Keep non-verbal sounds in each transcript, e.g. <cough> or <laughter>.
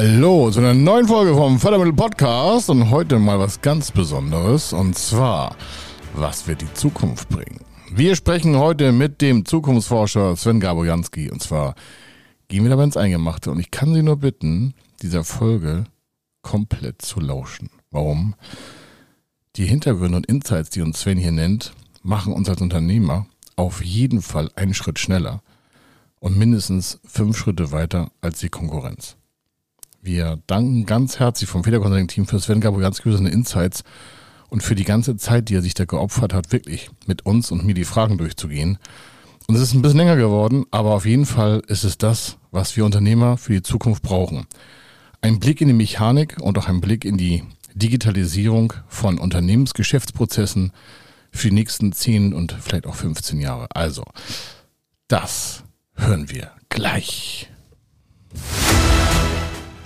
Hallo zu einer neuen Folge vom Fördermittel Podcast und heute mal was ganz Besonderes und zwar, was wird die Zukunft bringen? Wir sprechen heute mit dem Zukunftsforscher Sven Gabojanski und zwar gehen wir dabei ins Eingemachte und ich kann Sie nur bitten, dieser Folge komplett zu lauschen. Warum? Die Hintergründe und Insights, die uns Sven hier nennt, machen uns als Unternehmer auf jeden Fall einen Schritt schneller und mindestens fünf Schritte weiter als die Konkurrenz. Wir danken ganz herzlich vom Feder Consulting Team für Sven Gabrielski für seine Insights und für die ganze Zeit, die er sich da geopfert hat, wirklich mit uns und mir die Fragen durchzugehen. Und es ist ein bisschen länger geworden, aber auf jeden Fall ist es das, was wir Unternehmer für die Zukunft brauchen. Ein Blick in die Mechanik und auch ein Blick in die Digitalisierung von Unternehmensgeschäftsprozessen für die nächsten 10 und vielleicht auch 15 Jahre. Also, das hören wir gleich.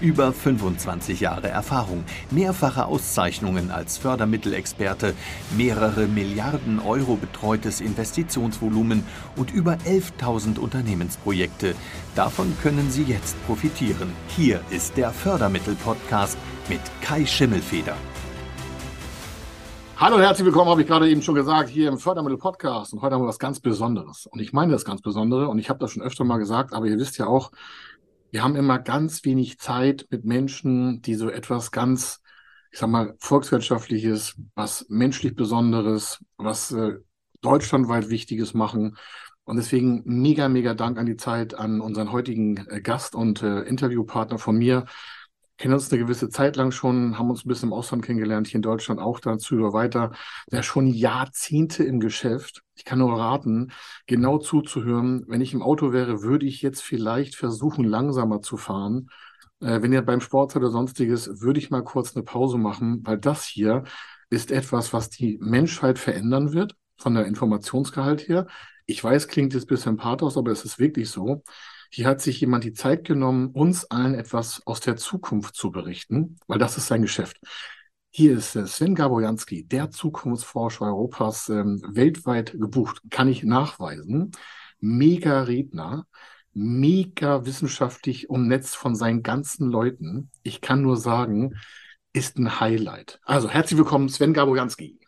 Über 25 Jahre Erfahrung, mehrfache Auszeichnungen als Fördermittelexperte, mehrere Milliarden Euro betreutes Investitionsvolumen und über 11.000 Unternehmensprojekte. Davon können Sie jetzt profitieren. Hier ist der Fördermittel-Podcast mit Kai Schimmelfeder. Hallo und herzlich willkommen, habe ich gerade eben schon gesagt, hier im Fördermittel-Podcast. Und heute haben wir was ganz Besonderes. Und ich meine das ganz Besondere und ich habe das schon öfter mal gesagt, aber ihr wisst ja auch, wir haben immer ganz wenig Zeit mit Menschen, die so etwas ganz, ich sag mal, volkswirtschaftliches, was menschlich Besonderes, was äh, deutschlandweit Wichtiges machen. Und deswegen mega, mega Dank an die Zeit an unseren heutigen äh, Gast und äh, Interviewpartner von mir, kennen uns eine gewisse Zeit lang schon, haben uns ein bisschen im Ausland kennengelernt, hier in Deutschland auch dazu oder weiter. Der schon Jahrzehnte im Geschäft. Ich kann nur raten, genau zuzuhören. Wenn ich im Auto wäre, würde ich jetzt vielleicht versuchen, langsamer zu fahren. Äh, wenn ihr beim Sport seid oder sonstiges, würde ich mal kurz eine Pause machen, weil das hier ist etwas, was die Menschheit verändern wird, von der Informationsgehalt her. Ich weiß, klingt jetzt ein bisschen pathos, aber es ist wirklich so. Hier hat sich jemand die Zeit genommen, uns allen etwas aus der Zukunft zu berichten, weil das ist sein Geschäft. Hier ist Sven Gabojanski, der Zukunftsforscher Europas, ähm, weltweit gebucht, kann ich nachweisen. Mega Redner, mega wissenschaftlich umnetzt von seinen ganzen Leuten. Ich kann nur sagen, ist ein Highlight. Also herzlich willkommen, Sven Gabojanski.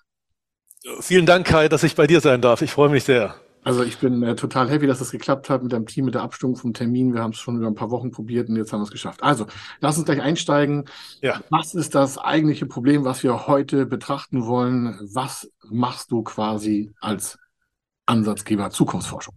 Vielen Dank, Kai, dass ich bei dir sein darf. Ich freue mich sehr. Also ich bin äh, total happy, dass es das geklappt hat mit dem Team, mit der Abstimmung vom Termin. Wir haben es schon über ein paar Wochen probiert und jetzt haben wir es geschafft. Also, lass uns gleich einsteigen. Ja. Was ist das eigentliche Problem, was wir heute betrachten wollen? Was machst du quasi als Ansatzgeber Zukunftsforschung?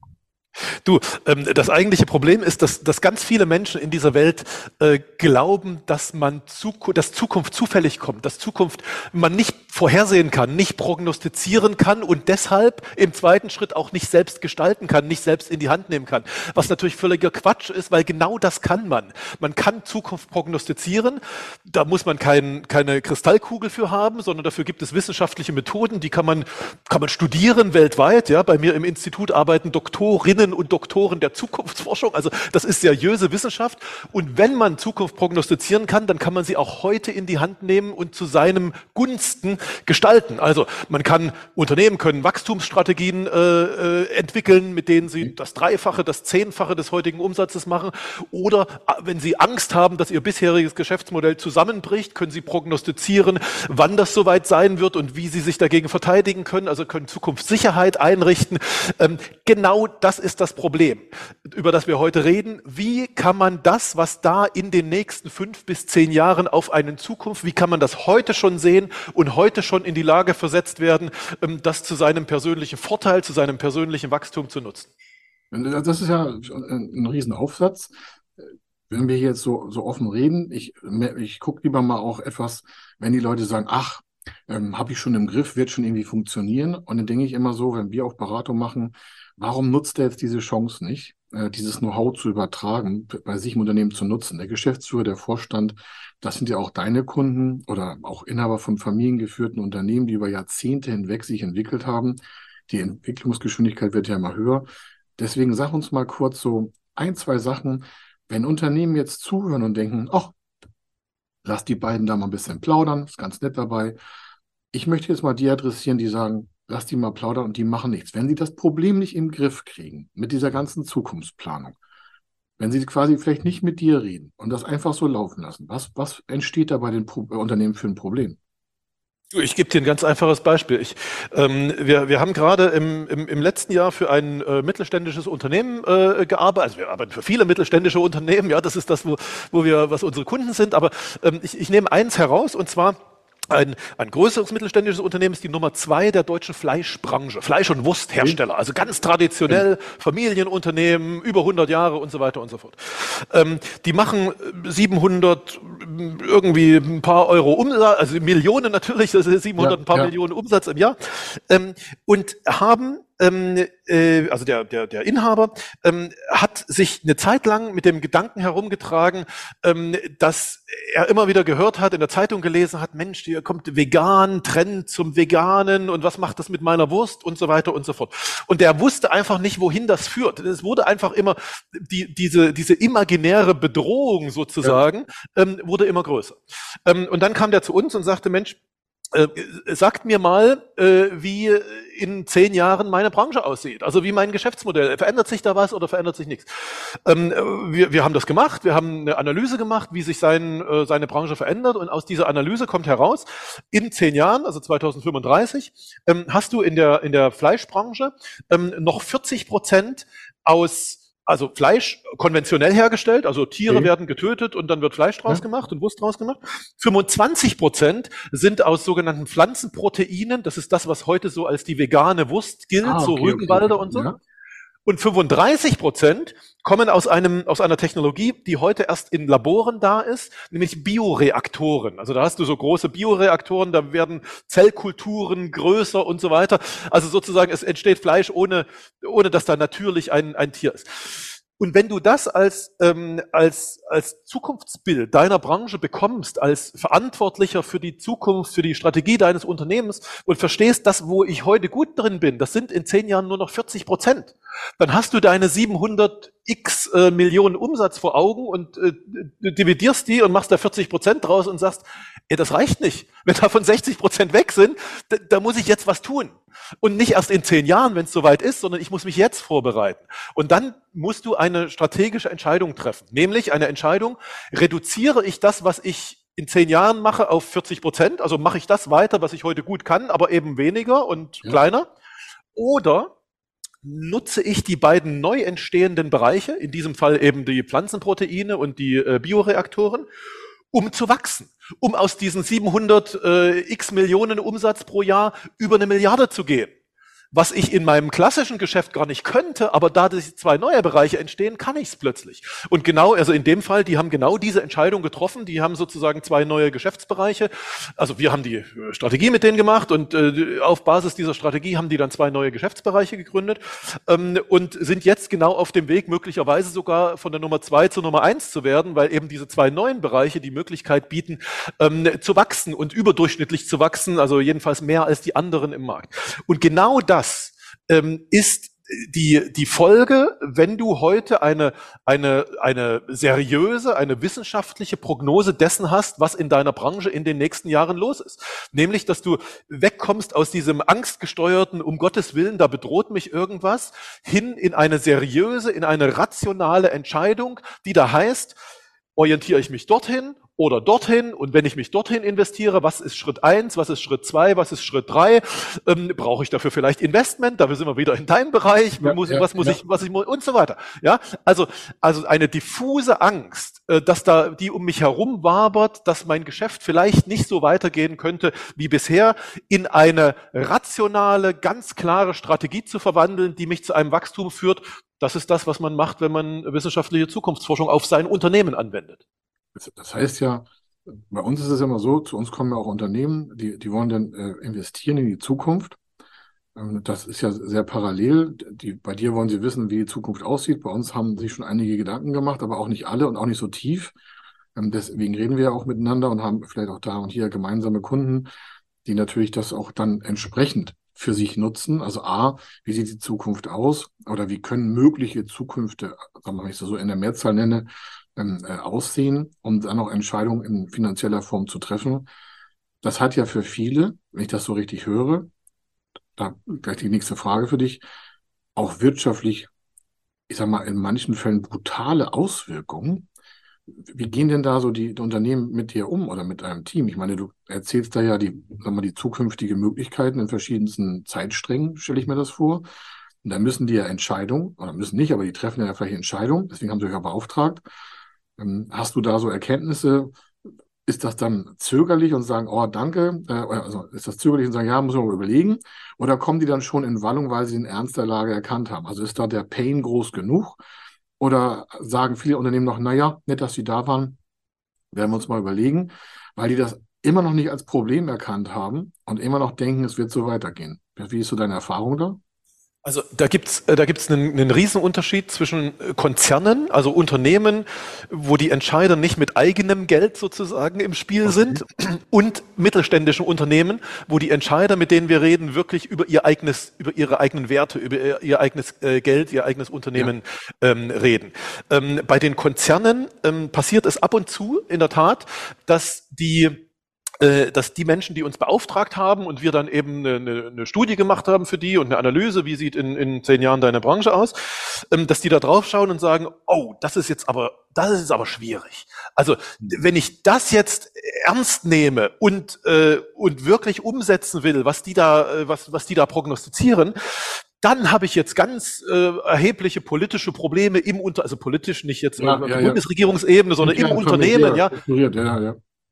Du, ähm, das eigentliche Problem ist, dass, dass ganz viele Menschen in dieser Welt äh, glauben, dass man Zuku dass Zukunft zufällig kommt, dass Zukunft man nicht vorhersehen kann, nicht prognostizieren kann und deshalb im zweiten Schritt auch nicht selbst gestalten kann, nicht selbst in die Hand nehmen kann. Was natürlich völliger Quatsch ist, weil genau das kann man. Man kann Zukunft prognostizieren. Da muss man kein, keine Kristallkugel für haben, sondern dafür gibt es wissenschaftliche Methoden, die kann man, kann man studieren weltweit. Ja, bei mir im Institut arbeiten Doktorinnen Doktorinnen und Doktoren der Zukunftsforschung. Also das ist seriöse Wissenschaft. Und wenn man Zukunft prognostizieren kann, dann kann man sie auch heute in die Hand nehmen und zu seinem Gunsten gestalten. Also man kann, Unternehmen können Wachstumsstrategien äh, äh, entwickeln, mit denen sie das Dreifache, das Zehnfache des heutigen Umsatzes machen. Oder äh, wenn sie Angst haben, dass ihr bisheriges Geschäftsmodell zusammenbricht, können sie prognostizieren, wann das soweit sein wird und wie sie sich dagegen verteidigen können. Also können Zukunftssicherheit einrichten. Ähm, genau das ist ist das Problem, über das wir heute reden. Wie kann man das, was da in den nächsten fünf bis zehn Jahren auf einen Zukunft, wie kann man das heute schon sehen und heute schon in die Lage versetzt werden, ähm, das zu seinem persönlichen Vorteil, zu seinem persönlichen Wachstum zu nutzen? Das ist ja ein Riesenaufsatz. Wenn wir jetzt so, so offen reden, ich, ich gucke lieber mal auch etwas, wenn die Leute sagen, ach, ähm, habe ich schon im Griff, wird schon irgendwie funktionieren. Und dann denke ich immer so, wenn wir auch Beratung machen, warum nutzt er jetzt diese Chance nicht? äh, dieses Know-how zu übertragen, bei sich im Unternehmen zu nutzen. Der Geschäftsführer, der Vorstand, das sind ja auch deine Kunden oder auch Inhaber von familiengeführten Unternehmen, die über Jahrzehnte hinweg sich entwickelt haben. Die Entwicklungsgeschwindigkeit wird ja immer höher. Deswegen sag uns mal kurz so ein, zwei Sachen, wenn Unternehmen jetzt zuhören und denken, ach, lass die beiden da mal ein bisschen plaudern, ist ganz nett dabei. Ich möchte jetzt mal die adressieren, die sagen, lass die mal plaudern und die machen nichts. Wenn sie das Problem nicht im Griff kriegen mit dieser ganzen Zukunftsplanung, wenn sie quasi vielleicht nicht mit dir reden und das einfach so laufen lassen, was, was entsteht da bei den Pro Unternehmen für ein Problem? Ich gebe dir ein ganz einfaches Beispiel. Ich, ähm, wir, wir haben gerade im, im, im letzten Jahr für ein äh, mittelständisches Unternehmen äh, gearbeitet. Also wir arbeiten für viele mittelständische Unternehmen. Ja, das ist das, wo, wo wir, was unsere Kunden sind. Aber ähm, ich, ich nehme eins heraus und zwar ein, ein größeres mittelständisches Unternehmen ist die Nummer zwei der deutschen Fleischbranche, Fleisch- und Wursthersteller, also ganz traditionell, Familienunternehmen, über 100 Jahre und so weiter und so fort. Ähm, die machen 700 irgendwie ein paar Euro Umsatz, also Millionen natürlich, das ist 700 ja, ein paar ja. Millionen Umsatz im Jahr ähm, und haben ähm, äh, also der, der, der Inhaber, ähm, hat sich eine Zeit lang mit dem Gedanken herumgetragen, ähm, dass er immer wieder gehört hat, in der Zeitung gelesen hat, Mensch, hier kommt vegan, Trend zum Veganen und was macht das mit meiner Wurst und so weiter und so fort. Und der wusste einfach nicht, wohin das führt. Es wurde einfach immer, die, diese, diese imaginäre Bedrohung sozusagen, ja. ähm, wurde immer größer. Ähm, und dann kam der zu uns und sagte, Mensch, äh, sagt mir mal, äh, wie in zehn Jahren meine Branche aussieht. Also wie mein Geschäftsmodell. Verändert sich da was oder verändert sich nichts? Ähm, wir, wir haben das gemacht. Wir haben eine Analyse gemacht, wie sich sein, äh, seine Branche verändert. Und aus dieser Analyse kommt heraus, in zehn Jahren, also 2035, ähm, hast du in der, in der Fleischbranche ähm, noch 40 Prozent aus also Fleisch konventionell hergestellt, also Tiere okay. werden getötet und dann wird Fleisch draus ja. gemacht und Wurst draus gemacht. 25 Prozent sind aus sogenannten Pflanzenproteinen, das ist das, was heute so als die vegane Wurst gilt, ah, okay, so Rügenwalder okay, und so. Ja. Und 35 Prozent kommen aus einem, aus einer Technologie, die heute erst in Laboren da ist, nämlich Bioreaktoren. Also da hast du so große Bioreaktoren, da werden Zellkulturen größer und so weiter. Also sozusagen, es entsteht Fleisch ohne, ohne dass da natürlich ein, ein Tier ist. Und wenn du das als, ähm, als, als Zukunftsbild deiner Branche bekommst, als Verantwortlicher für die Zukunft, für die Strategie deines Unternehmens und verstehst, das, wo ich heute gut drin bin, das sind in zehn Jahren nur noch 40 Prozent, dann hast du deine 700 x äh, Millionen Umsatz vor Augen und äh, dividierst die und machst da 40 Prozent draus und sagst, ey, das reicht nicht. Wenn davon 60 Prozent weg sind, da, da muss ich jetzt was tun. Und nicht erst in zehn Jahren, wenn es soweit ist, sondern ich muss mich jetzt vorbereiten. Und dann musst du eine strategische Entscheidung treffen. Nämlich eine Entscheidung, reduziere ich das, was ich in zehn Jahren mache, auf 40 Prozent? Also mache ich das weiter, was ich heute gut kann, aber eben weniger und ja. kleiner? Oder nutze ich die beiden neu entstehenden Bereiche, in diesem Fall eben die Pflanzenproteine und die äh, Bioreaktoren, um zu wachsen, um aus diesen 700 äh, x Millionen Umsatz pro Jahr über eine Milliarde zu gehen was ich in meinem klassischen Geschäft gar nicht könnte, aber da diese zwei neue Bereiche entstehen, kann ich es plötzlich. Und genau, also in dem Fall, die haben genau diese Entscheidung getroffen, die haben sozusagen zwei neue Geschäftsbereiche. Also wir haben die äh, Strategie mit denen gemacht und äh, auf Basis dieser Strategie haben die dann zwei neue Geschäftsbereiche gegründet ähm, und sind jetzt genau auf dem Weg, möglicherweise sogar von der Nummer zwei zur Nummer eins zu werden, weil eben diese zwei neuen Bereiche die Möglichkeit bieten, ähm, zu wachsen und überdurchschnittlich zu wachsen, also jedenfalls mehr als die anderen im Markt. Und genau das das ähm, ist die, die Folge, wenn du heute eine, eine, eine seriöse, eine wissenschaftliche Prognose dessen hast, was in deiner Branche in den nächsten Jahren los ist. Nämlich, dass du wegkommst aus diesem angstgesteuerten, um Gottes Willen, da bedroht mich irgendwas, hin in eine seriöse, in eine rationale Entscheidung, die da heißt, orientiere ich mich dorthin oder dorthin und wenn ich mich dorthin investiere, was ist Schritt eins, was ist Schritt zwei, was ist Schritt drei? Ähm, brauche ich dafür vielleicht Investment? Dafür sind wir wieder in deinem Bereich. Ja, muss, ja, was muss ja. ich, was ich und so weiter. Ja, also also eine diffuse Angst, äh, dass da die um mich herum wabert, dass mein Geschäft vielleicht nicht so weitergehen könnte wie bisher, in eine rationale, ganz klare Strategie zu verwandeln, die mich zu einem Wachstum führt. Das ist das, was man macht, wenn man wissenschaftliche Zukunftsforschung auf sein Unternehmen anwendet. Das heißt ja, bei uns ist es immer so, zu uns kommen ja auch Unternehmen, die, die wollen dann äh, investieren in die Zukunft. Ähm, das ist ja sehr parallel. Die, bei dir wollen sie wissen, wie die Zukunft aussieht. Bei uns haben sich schon einige Gedanken gemacht, aber auch nicht alle und auch nicht so tief. Ähm, deswegen reden wir ja auch miteinander und haben vielleicht auch da und hier gemeinsame Kunden, die natürlich das auch dann entsprechend für sich nutzen. Also A, wie sieht die Zukunft aus oder wie können mögliche Zukünfte, wenn ich das so in der Mehrzahl nenne, ähm, äh, aussehen, um dann auch Entscheidungen in finanzieller Form zu treffen. Das hat ja für viele, wenn ich das so richtig höre, da gleich die nächste Frage für dich, auch wirtschaftlich, ich sag mal, in manchen Fällen brutale Auswirkungen. Wie gehen denn da so die, die Unternehmen mit dir um oder mit deinem Team? Ich meine, du erzählst da ja die, sag mal, die zukünftige Möglichkeiten in verschiedensten Zeitsträngen, stelle ich mir das vor. Und da müssen die ja Entscheidungen, oder müssen nicht, aber die treffen ja vielleicht Entscheidungen, deswegen haben sie euch ja beauftragt. Ähm, hast du da so Erkenntnisse, ist das dann zögerlich und sagen, oh, danke, äh, also ist das zögerlich und sagen, ja, muss man überlegen? Oder kommen die dann schon in Wallung, weil sie den Ernst der Lage erkannt haben? Also ist da der Pain groß genug? Oder sagen viele Unternehmen noch, naja, nett, dass sie da waren, werden wir uns mal überlegen, weil die das immer noch nicht als Problem erkannt haben und immer noch denken, es wird so weitergehen. Wie ist so deine Erfahrung da? Also da gibt's äh, da gibt's einen, einen Riesenunterschied zwischen äh, Konzernen, also Unternehmen, wo die Entscheider nicht mit eigenem Geld sozusagen im Spiel okay. sind, und mittelständischen Unternehmen, wo die Entscheider, mit denen wir reden, wirklich über ihr eigenes, über ihre eigenen Werte, über ihr, ihr eigenes äh, Geld, ihr eigenes Unternehmen ja. ähm, reden. Ähm, bei den Konzernen ähm, passiert es ab und zu in der Tat, dass die dass die Menschen, die uns beauftragt haben und wir dann eben eine, eine, Studie gemacht haben für die und eine Analyse, wie sieht in, in zehn Jahren deine Branche aus, ähm, dass die da drauf schauen und sagen, oh, das ist jetzt aber, das ist aber schwierig. Also wenn ich das jetzt ernst nehme und äh, und wirklich umsetzen will, was die da, äh, was was die da prognostizieren, dann habe ich jetzt ganz äh, erhebliche politische Probleme im Unter, also politisch nicht jetzt ja, auf ja, Bundesregierungsebene, sondern im Unternehmen, ja.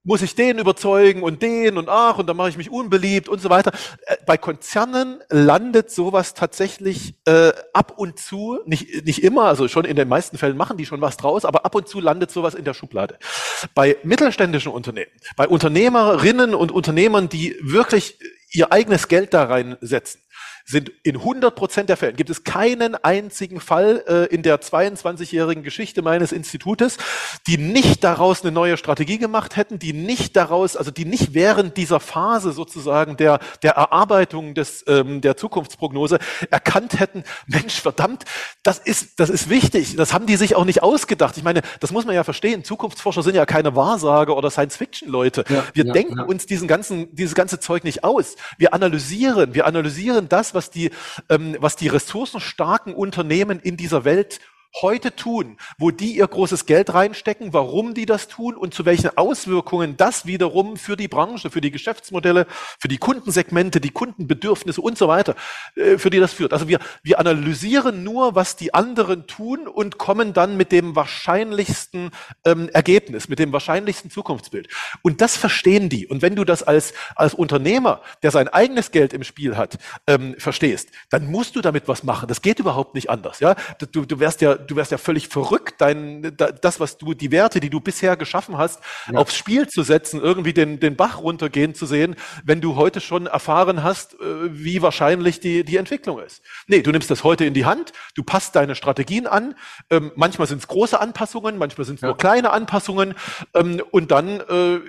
Muss ich den überzeugen und den und ach, und dann mache ich mich unbeliebt und so weiter. Äh, bei Konzernen landet sowas tatsächlich äh, ab und zu, nicht, nicht immer, also schon in den meisten Fällen machen die schon was draus, aber ab und zu landet sowas in der Schublade. Bei mittelständischen Unternehmen, bei Unternehmerinnen und Unternehmern, die wirklich ihr eigenes Geld da reinsetzen, sind in 100 Prozent der Fälle, gibt es keinen einzigen Fall äh, in der 22-jährigen Geschichte meines Institutes, die nicht daraus eine neue Strategie gemacht hätten, die nicht daraus, also die nicht während dieser Phase sozusagen der, der Erarbeitung des, ähm, der Zukunftsprognose erkannt hätten, Mensch, verdammt, das ist, das ist wichtig. Das haben die sich auch nicht ausgedacht. Ich meine, das muss man ja verstehen. Zukunftsforscher sind ja keine Wahrsager oder Science-Fiction-Leute. Ja, wir ja, denken ja. uns diesen ganzen, dieses ganze Zeug nicht aus. Wir analysieren, wir analysieren das, was die, ähm, was die ressourcenstarken Unternehmen in dieser Welt heute tun, wo die ihr großes Geld reinstecken, warum die das tun und zu welchen Auswirkungen das wiederum für die Branche, für die Geschäftsmodelle, für die Kundensegmente, die Kundenbedürfnisse und so weiter, äh, für die das führt. Also wir, wir analysieren nur, was die anderen tun und kommen dann mit dem wahrscheinlichsten ähm, Ergebnis, mit dem wahrscheinlichsten Zukunftsbild. Und das verstehen die. Und wenn du das als, als Unternehmer, der sein eigenes Geld im Spiel hat, ähm, verstehst, dann musst du damit was machen. Das geht überhaupt nicht anders. Ja, du, du wärst ja du wärst ja völlig verrückt, dein, das, was du, die Werte, die du bisher geschaffen hast, ja. aufs Spiel zu setzen, irgendwie den, den Bach runtergehen zu sehen, wenn du heute schon erfahren hast, äh, wie wahrscheinlich die, die Entwicklung ist. Nee, du nimmst das heute in die Hand, du passt deine Strategien an, ähm, manchmal sind es große Anpassungen, manchmal sind es ja. nur kleine Anpassungen ähm, und dann äh,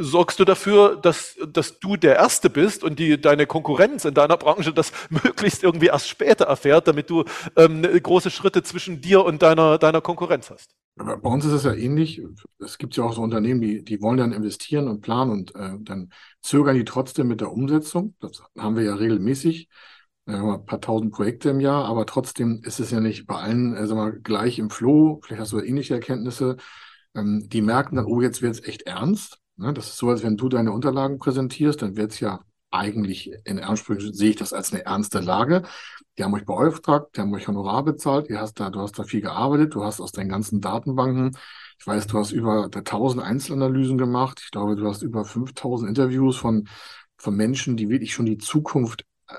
sorgst du dafür, dass, dass du der Erste bist und die, deine Konkurrenz in deiner Branche das <laughs> möglichst irgendwie erst später erfährt, damit du ähm, große Schritte zwischen dir und deiner, deiner Konkurrenz hast. Bei uns ist es ja ähnlich. Es gibt ja auch so Unternehmen, die, die wollen dann investieren und planen und äh, dann zögern die trotzdem mit der Umsetzung. Das haben wir ja regelmäßig. Haben ein paar tausend Projekte im Jahr, aber trotzdem ist es ja nicht bei allen äh, mal, gleich im Flow. Vielleicht hast du ähnliche Erkenntnisse. Ähm, die merken dann, oh, jetzt wird es echt ernst. Ne? Das ist so, als wenn du deine Unterlagen präsentierst, dann wird es ja eigentlich in Ansprüchen sehe ich das als eine ernste Lage. Die haben euch beauftragt, die haben euch Honorar bezahlt, ihr hast da, du hast da viel gearbeitet, du hast aus deinen ganzen Datenbanken, ich weiß, du hast über 1000 Einzelanalysen gemacht, ich glaube, du hast über 5000 Interviews von, von Menschen, die wirklich schon die Zukunft äh,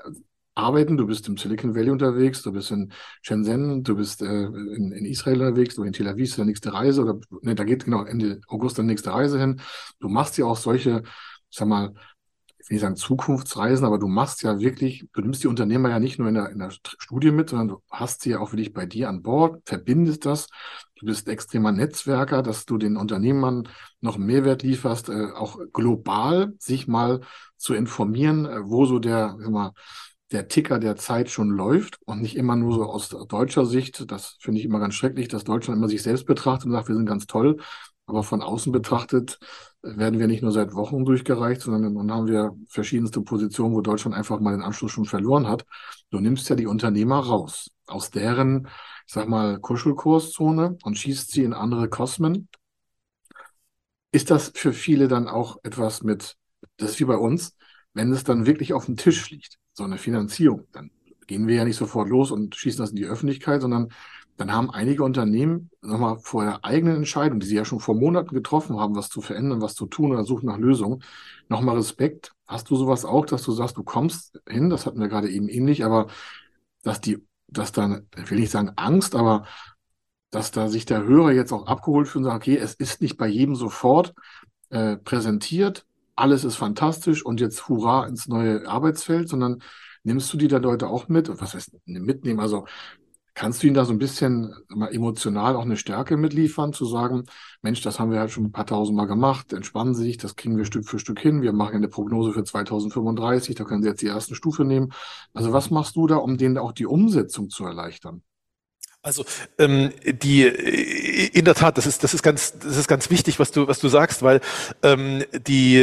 arbeiten. Du bist im Silicon Valley unterwegs, du bist in Shenzhen, du bist äh, in, in, Israel unterwegs, oder in Tel Aviv ist die nächste Reise, oder ne, da geht genau Ende August die nächste Reise hin. Du machst ja auch solche, sag mal, will nicht sagen Zukunftsreisen, aber du machst ja wirklich, du nimmst die Unternehmer ja nicht nur in der, in der Studie mit, sondern du hast sie ja auch wirklich bei dir an Bord, verbindest das. Du bist extremer Netzwerker, dass du den Unternehmern noch Mehrwert lieferst, äh, auch global sich mal zu informieren, äh, wo so der, mal, der Ticker der Zeit schon läuft und nicht immer nur so aus deutscher Sicht. Das finde ich immer ganz schrecklich, dass Deutschland immer sich selbst betrachtet und sagt, wir sind ganz toll. Aber von außen betrachtet werden wir nicht nur seit Wochen durchgereicht, sondern dann haben wir verschiedenste Positionen, wo Deutschland einfach mal den Anschluss schon verloren hat. Du nimmst ja die Unternehmer raus aus deren, ich sag mal, Kuschelkurszone und schießt sie in andere Kosmen. Ist das für viele dann auch etwas mit, das ist wie bei uns, wenn es dann wirklich auf dem Tisch liegt, so eine Finanzierung, dann gehen wir ja nicht sofort los und schießen das in die Öffentlichkeit, sondern dann haben einige Unternehmen nochmal vor der eigenen Entscheidung, die sie ja schon vor Monaten getroffen haben, was zu verändern, was zu tun oder suchen nach Lösungen, nochmal Respekt. Hast du sowas auch, dass du sagst, du kommst hin, das hatten wir gerade eben ähnlich, aber dass die, dass dann, will ich sagen Angst, aber dass da sich der Hörer jetzt auch abgeholt fühlt und sagt, okay, es ist nicht bei jedem sofort äh, präsentiert, alles ist fantastisch und jetzt hurra ins neue Arbeitsfeld, sondern nimmst du die da Leute auch mit? Was heißt mitnehmen? Also Kannst du ihnen da so ein bisschen mal emotional auch eine Stärke mitliefern, zu sagen, Mensch, das haben wir halt schon ein paar tausend Mal gemacht, entspannen Sie sich, das kriegen wir Stück für Stück hin, wir machen eine Prognose für 2035, da können Sie jetzt die erste Stufe nehmen. Also was machst du da, um denen auch die Umsetzung zu erleichtern? Also ähm, die in der Tat, das ist das ist ganz das ist ganz wichtig, was du was du sagst, weil ähm, die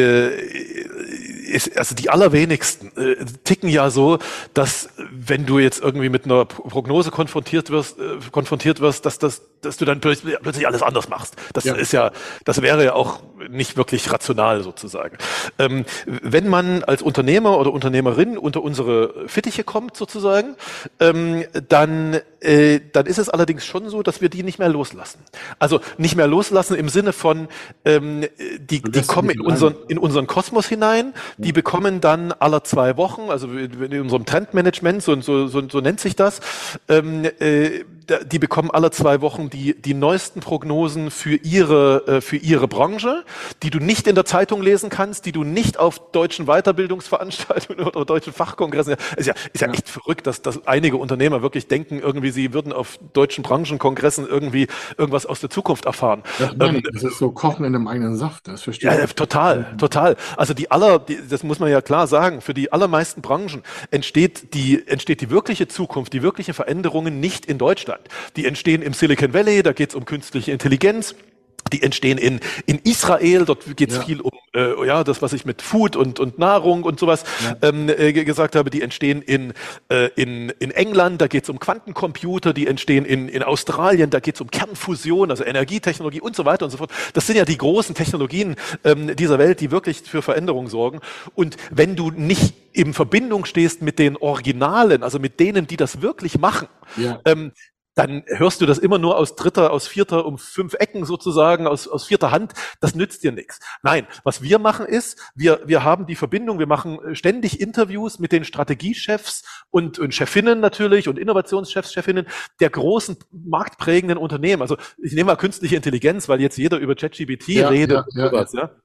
ist, also die allerwenigsten äh, ticken ja so, dass wenn du jetzt irgendwie mit einer Prognose konfrontiert wirst, äh, konfrontiert wirst, dass das dass du dann plötzlich, plötzlich alles anders machst. Das ja. ist ja, das wäre ja auch nicht wirklich rational sozusagen. Ähm, wenn man als Unternehmer oder Unternehmerin unter unsere Fittiche kommt sozusagen, ähm, dann, äh, dann ist es allerdings schon so, dass wir die nicht mehr loslassen. Also nicht mehr loslassen im Sinne von, ähm, die, die kommen in unseren, in unseren Kosmos hinein, die bekommen dann aller zwei Wochen, also in unserem Trendmanagement, so, so, so, so nennt sich das, ähm, äh, die bekommen alle zwei Wochen die, die neuesten Prognosen für ihre, äh, für ihre Branche, die du nicht in der Zeitung lesen kannst, die du nicht auf deutschen Weiterbildungsveranstaltungen <laughs> oder deutschen Fachkongressen, ist ja, ist ja echt verrückt, dass, dass einige Unternehmer wirklich denken, irgendwie sie würden auf deutschen Branchenkongressen irgendwie irgendwas aus der Zukunft erfahren. Das, ähm, das ist so Kochen in einem eigenen Saft, das verstehe ich. Ja, total, total. Also die aller, die, das muss man ja klar sagen, für die allermeisten Branchen entsteht die, entsteht die wirkliche Zukunft, die wirkliche Veränderungen nicht in Deutschland. Deutschland. Die entstehen im Silicon Valley, da geht es um künstliche Intelligenz. Die entstehen in, in Israel, dort geht es ja. viel um äh, ja das, was ich mit Food und, und Nahrung und sowas ja. ähm, äh, gesagt habe. Die entstehen in, äh, in, in England, da geht es um Quantencomputer, die entstehen in, in Australien, da geht es um Kernfusion, also Energietechnologie und so weiter und so fort. Das sind ja die großen Technologien ähm, dieser Welt, die wirklich für Veränderungen sorgen. Und wenn du nicht in Verbindung stehst mit den Originalen, also mit denen, die das wirklich machen, ja. ähm, dann hörst du das immer nur aus dritter, aus vierter, um fünf Ecken sozusagen, aus, aus vierter Hand. Das nützt dir nichts. Nein, was wir machen ist, wir, wir haben die Verbindung, wir machen äh, ständig Interviews mit den Strategiechefs und, und Chefinnen natürlich und Innovationschefs, Chefinnen der großen marktprägenden Unternehmen. Also ich nehme mal künstliche Intelligenz, weil jetzt jeder über ChatGPT ja, redet ja, und sowas, ja. ja.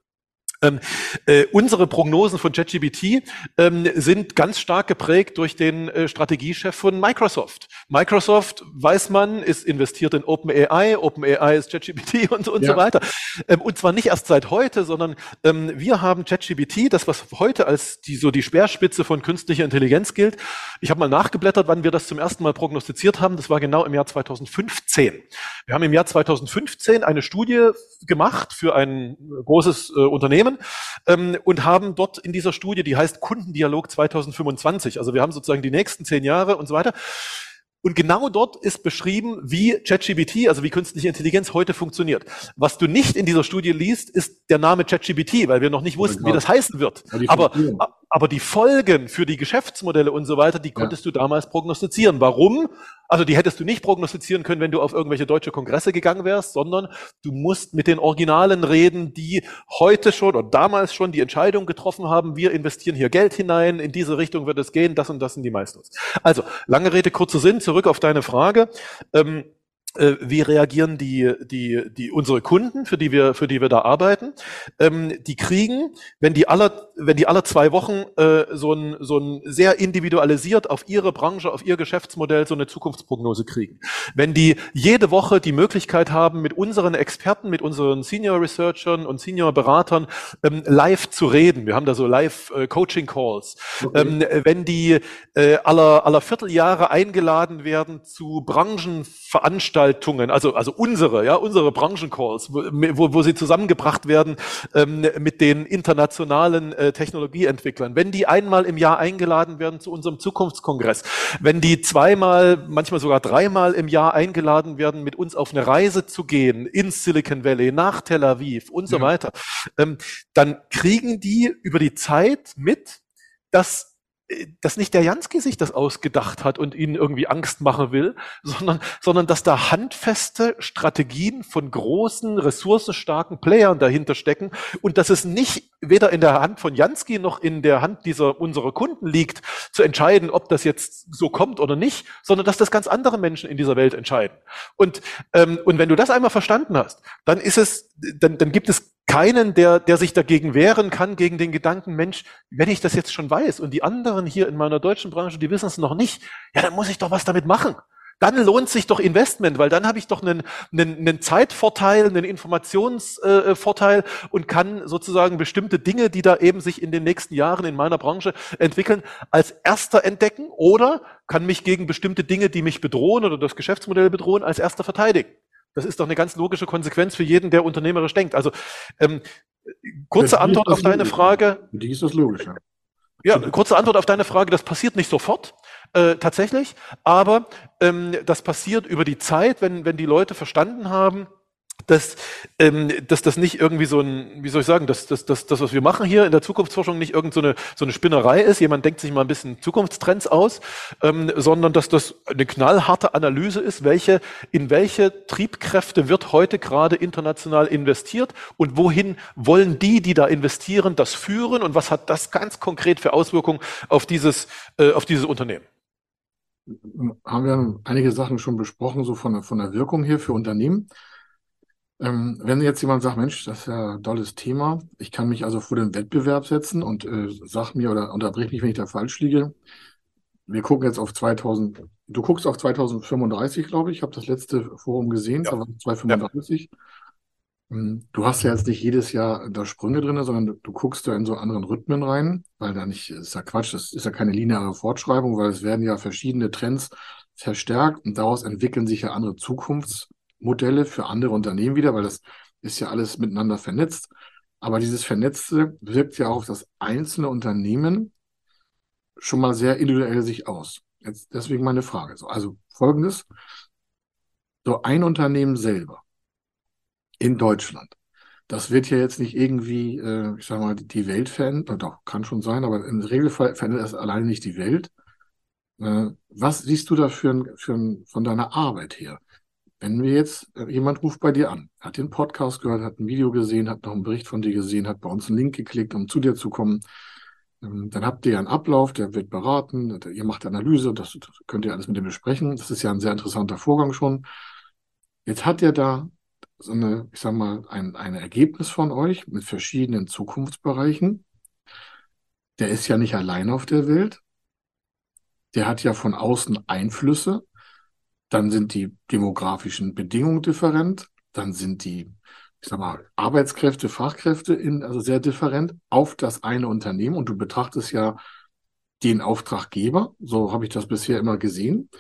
Ähm, äh, unsere Prognosen von ChatGPT ähm, sind ganz stark geprägt durch den äh, Strategiechef von Microsoft. Microsoft, weiß man, ist investiert in OpenAI, OpenAI ist ChatGPT <laughs> und, und ja. so weiter. Ähm, und zwar nicht erst seit heute, sondern ähm, wir haben ChatGPT, das was heute als die, so die Speerspitze von künstlicher Intelligenz gilt. Ich habe mal nachgeblättert, wann wir das zum ersten Mal prognostiziert haben. Das war genau im Jahr 2015. Wir haben im Jahr 2015 eine Studie gemacht für ein großes äh, Unternehmen Unternehmen ähm, und haben dort in dieser Studie, die heißt Kundendialog 2025, also wir haben sozusagen die nächsten zehn Jahre und so weiter. Und genau dort ist beschrieben, wie ChatGPT, also wie künstliche Intelligenz heute funktioniert. Was du nicht in dieser Studie liest, ist der Name ChatGPT, weil wir noch nicht wussten, wie das heißen wird. Aber, aber die Folgen für die Geschäftsmodelle und so weiter, die konntest ja. du damals prognostizieren. Warum? Also die hättest du nicht prognostizieren können, wenn du auf irgendwelche deutsche Kongresse gegangen wärst, sondern du musst mit den Originalen reden, die heute schon oder damals schon die Entscheidung getroffen haben, wir investieren hier Geld hinein, in diese Richtung wird es gehen, das und das sind die Milestones. Also, lange Rede, kurzer Sinn, zurück auf deine Frage. Ähm, äh, wie reagieren die, die, die unsere Kunden, für die wir, für die wir da arbeiten, ähm, die kriegen, wenn die alle, wenn die alle zwei Wochen äh, so ein, so ein sehr individualisiert auf ihre Branche, auf ihr Geschäftsmodell so eine Zukunftsprognose kriegen. Wenn die jede Woche die Möglichkeit haben, mit unseren Experten, mit unseren Senior Researchern und Senior Beratern ähm, live zu reden. Wir haben da so live äh, Coaching Calls. Okay. Ähm, wenn die äh, aller, aller Vierteljahre eingeladen werden zu Branchenveranstaltungen, Veranstaltungen, also, also unsere, ja, unsere Branchencalls, wo, wo, sie zusammengebracht werden ähm, mit den internationalen äh, Technologieentwicklern. Wenn die einmal im Jahr eingeladen werden zu unserem Zukunftskongress, wenn die zweimal, manchmal sogar dreimal im Jahr eingeladen werden, mit uns auf eine Reise zu gehen, ins Silicon Valley, nach Tel Aviv und so ja. weiter, ähm, dann kriegen die über die Zeit mit, dass dass nicht der Jansky sich das ausgedacht hat und ihnen irgendwie Angst machen will, sondern, sondern dass da handfeste Strategien von großen, ressourcenstarken Playern dahinter stecken und dass es nicht weder in der Hand von Jansky noch in der Hand dieser unserer Kunden liegt, zu entscheiden, ob das jetzt so kommt oder nicht, sondern dass das ganz andere Menschen in dieser Welt entscheiden. Und, ähm, und wenn du das einmal verstanden hast, dann ist es, dann, dann gibt es keinen, der, der sich dagegen wehren kann, gegen den Gedanken, Mensch, wenn ich das jetzt schon weiß und die anderen hier in meiner deutschen Branche, die wissen es noch nicht, ja, dann muss ich doch was damit machen. Dann lohnt sich doch Investment, weil dann habe ich doch einen, einen, einen Zeitvorteil, einen Informationsvorteil äh, und kann sozusagen bestimmte Dinge, die da eben sich in den nächsten Jahren in meiner Branche entwickeln, als erster entdecken oder kann mich gegen bestimmte Dinge, die mich bedrohen oder das Geschäftsmodell bedrohen, als erster verteidigen. Das ist doch eine ganz logische Konsequenz für jeden, der unternehmerisch denkt. Also ähm, kurze Antwort auf deine logisch. Frage. Die ist das logisch. Ja. ja, kurze Antwort auf deine Frage. Das passiert nicht sofort. Äh, tatsächlich, aber ähm, das passiert über die Zeit, wenn, wenn die Leute verstanden haben, dass, ähm, dass das nicht irgendwie so ein, wie soll ich sagen, dass, dass, dass das, was wir machen hier in der Zukunftsforschung, nicht irgend so eine, so eine Spinnerei ist. Jemand denkt sich mal ein bisschen Zukunftstrends aus, ähm, sondern dass das eine knallharte Analyse ist, welche, in welche Triebkräfte wird heute gerade international investiert und wohin wollen die, die da investieren, das führen und was hat das ganz konkret für Auswirkungen auf dieses, äh, auf dieses Unternehmen? Haben wir einige Sachen schon besprochen, so von, von der Wirkung hier für Unternehmen. Ähm, wenn jetzt jemand sagt, Mensch, das ist ja ein tolles Thema, ich kann mich also vor den Wettbewerb setzen und äh, sag mir oder unterbrich mich, wenn ich da falsch liege. Wir gucken jetzt auf 2000, du guckst auf 2035, glaube ich, ich habe das letzte Forum gesehen, ja. da war 2035. Ja. Ähm, du hast ja jetzt nicht jedes Jahr da Sprünge drin, sondern du, du guckst da in so anderen Rhythmen rein, weil da nicht, ist ja Quatsch, das ist ja keine lineare Fortschreibung, weil es werden ja verschiedene Trends verstärkt und daraus entwickeln sich ja andere Zukunfts- Modelle für andere Unternehmen wieder, weil das ist ja alles miteinander vernetzt. Aber dieses Vernetzte wirkt ja auch auf das einzelne Unternehmen schon mal sehr individuell sich aus. Jetzt deswegen meine Frage. Also folgendes. So ein Unternehmen selber in Deutschland, das wird ja jetzt nicht irgendwie, äh, ich sage mal, die Welt verändern, doch, kann schon sein, aber im Regelfall verändert es alleine nicht die Welt. Äh, was siehst du da für, für, von deiner Arbeit her? Wenn wir jetzt, äh, jemand ruft bei dir an, hat den Podcast gehört, hat ein Video gesehen, hat noch einen Bericht von dir gesehen, hat bei uns einen Link geklickt, um zu dir zu kommen, ähm, dann habt ihr einen Ablauf, der wird beraten, ihr macht Analyse, das, könnt ihr alles mit dem besprechen. Das ist ja ein sehr interessanter Vorgang schon. Jetzt hat er da so eine, ich sag mal, ein, ein Ergebnis von euch mit verschiedenen Zukunftsbereichen. Der ist ja nicht allein auf der Welt. Der hat ja von außen Einflüsse. Dann sind die demografischen Bedingungen different. Dann sind die, ich sag mal, Arbeitskräfte, Fachkräfte in, also sehr different auf das eine Unternehmen. Und du betrachtest ja den Auftraggeber. So habe ich das bisher immer gesehen.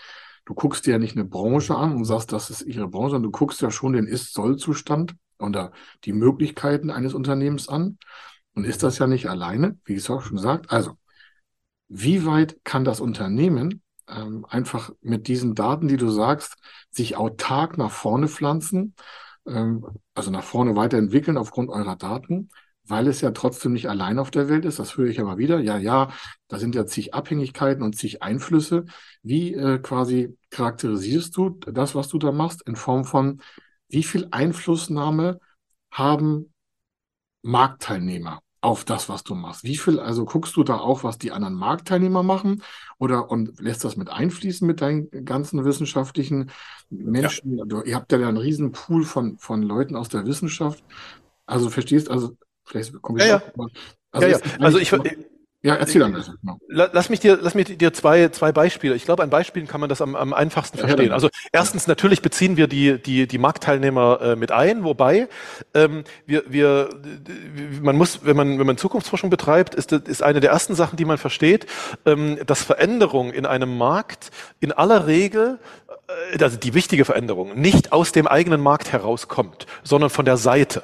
Du guckst dir ja nicht eine Branche an und sagst, das ist ihre Branche, sondern du guckst ja schon den Ist-Soll-Zustand oder die Möglichkeiten eines Unternehmens an. Und ist das ja nicht alleine, wie ich es auch schon gesagt. Also, wie weit kann das Unternehmen ähm, einfach mit diesen Daten, die du sagst, sich autark nach vorne pflanzen, ähm, also nach vorne weiterentwickeln aufgrund eurer Daten, weil es ja trotzdem nicht allein auf der Welt ist. Das höre ich immer wieder. Ja, ja, da sind ja zig Abhängigkeiten und zig Einflüsse. Wie äh, quasi charakterisierst du das, was du da machst, in Form von, wie viel Einflussnahme haben Marktteilnehmer auf das, was du machst? Wie viel, also guckst du da auch, was die anderen Marktteilnehmer machen oder und lässt das mit einfließen mit deinen ganzen wissenschaftlichen Menschen? Ja. Du, ihr habt ja einen riesen Pool von, von Leuten aus der Wissenschaft. Also verstehst, also vielleicht komme ich ja, auch, ja. Also, ja, ja. also ich, ja, erzähl. Genau. Lass mich dir, lass mich dir zwei, zwei Beispiele. Ich glaube, an Beispielen kann man das am, am einfachsten verstehen. Also erstens natürlich beziehen wir die, die, die Marktteilnehmer äh, mit ein, wobei ähm, wir, wir, man muss, wenn man, wenn man Zukunftsforschung betreibt, ist, ist eine der ersten Sachen, die man versteht, ähm, dass Veränderung in einem Markt in aller Regel äh, also die wichtige Veränderung, nicht aus dem eigenen Markt herauskommt, sondern von der Seite.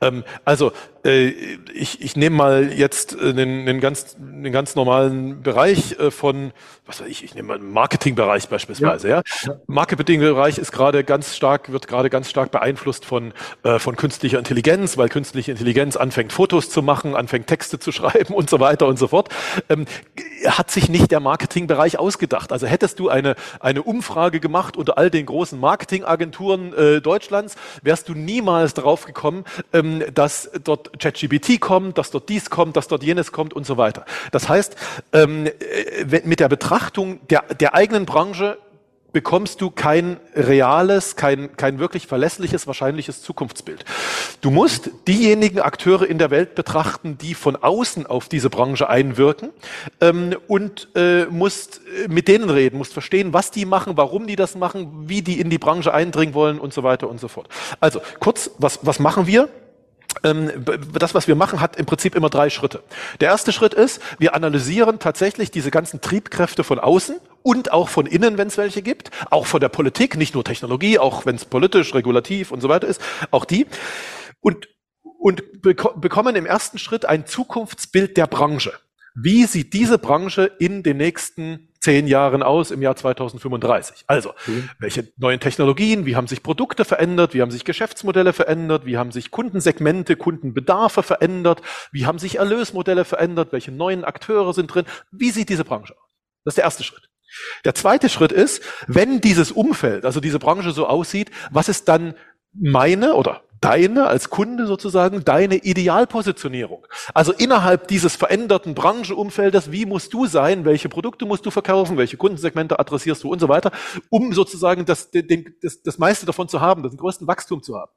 Ähm, also ich, ich nehme mal jetzt äh, den, den, ganz, den ganz normalen Bereich von, was weiß ich, ich nehme mal den Marketingbereich beispielsweise. Ja. ja. Marketingbereich ist gerade ganz stark, wird gerade ganz stark beeinflusst von, von künstlicher Intelligenz, weil künstliche Intelligenz anfängt Fotos zu machen, anfängt Texte zu <laughs> schreiben und so weiter und so fort. Ähm, hat sich nicht der Marketingbereich ausgedacht. Also hättest du eine, eine Umfrage gemacht, unter all den großen Marketingagenturen äh, Deutschlands, wärst du niemals drauf gekommen, ähm, dass dort ChatGPT kommt, dass dort dies kommt, dass dort jenes kommt und so weiter. Das heißt, ähm, äh, mit der Betrachtung der, der eigenen Branche bekommst du kein reales, kein, kein wirklich verlässliches, wahrscheinliches Zukunftsbild. Du musst diejenigen Akteure in der Welt betrachten, die von außen auf diese Branche einwirken ähm, und äh, musst äh, mit denen reden, musst verstehen, was die machen, warum die das machen, wie die in die Branche eindringen wollen und so weiter und so fort. Also kurz, was, was machen wir? Ähm, das, was wir machen, hat im Prinzip immer drei Schritte. Der erste Schritt ist, wir analysieren tatsächlich diese ganzen Triebkräfte von außen und auch von innen, wenn es welche gibt, auch von der Politik, nicht nur Technologie, auch wenn es politisch, regulativ und so weiter ist, auch die. Und, und beko bekommen im ersten Schritt ein Zukunftsbild der Branche. Wie sieht diese Branche in den nächsten zehn Jahren aus im Jahr 2035. Also, mhm. welche neuen Technologien, wie haben sich Produkte verändert, wie haben sich Geschäftsmodelle verändert, wie haben sich Kundensegmente, Kundenbedarfe verändert, wie haben sich Erlösmodelle verändert, welche neuen Akteure sind drin, wie sieht diese Branche aus? Das ist der erste Schritt. Der zweite Schritt ist, wenn dieses Umfeld, also diese Branche so aussieht, was ist dann meine oder deine als Kunde sozusagen, deine Idealpositionierung. Also innerhalb dieses veränderten Branchenumfeldes, wie musst du sein, welche Produkte musst du verkaufen, welche Kundensegmente adressierst du und so weiter, um sozusagen das, den, das, das meiste davon zu haben, den größten Wachstum zu haben.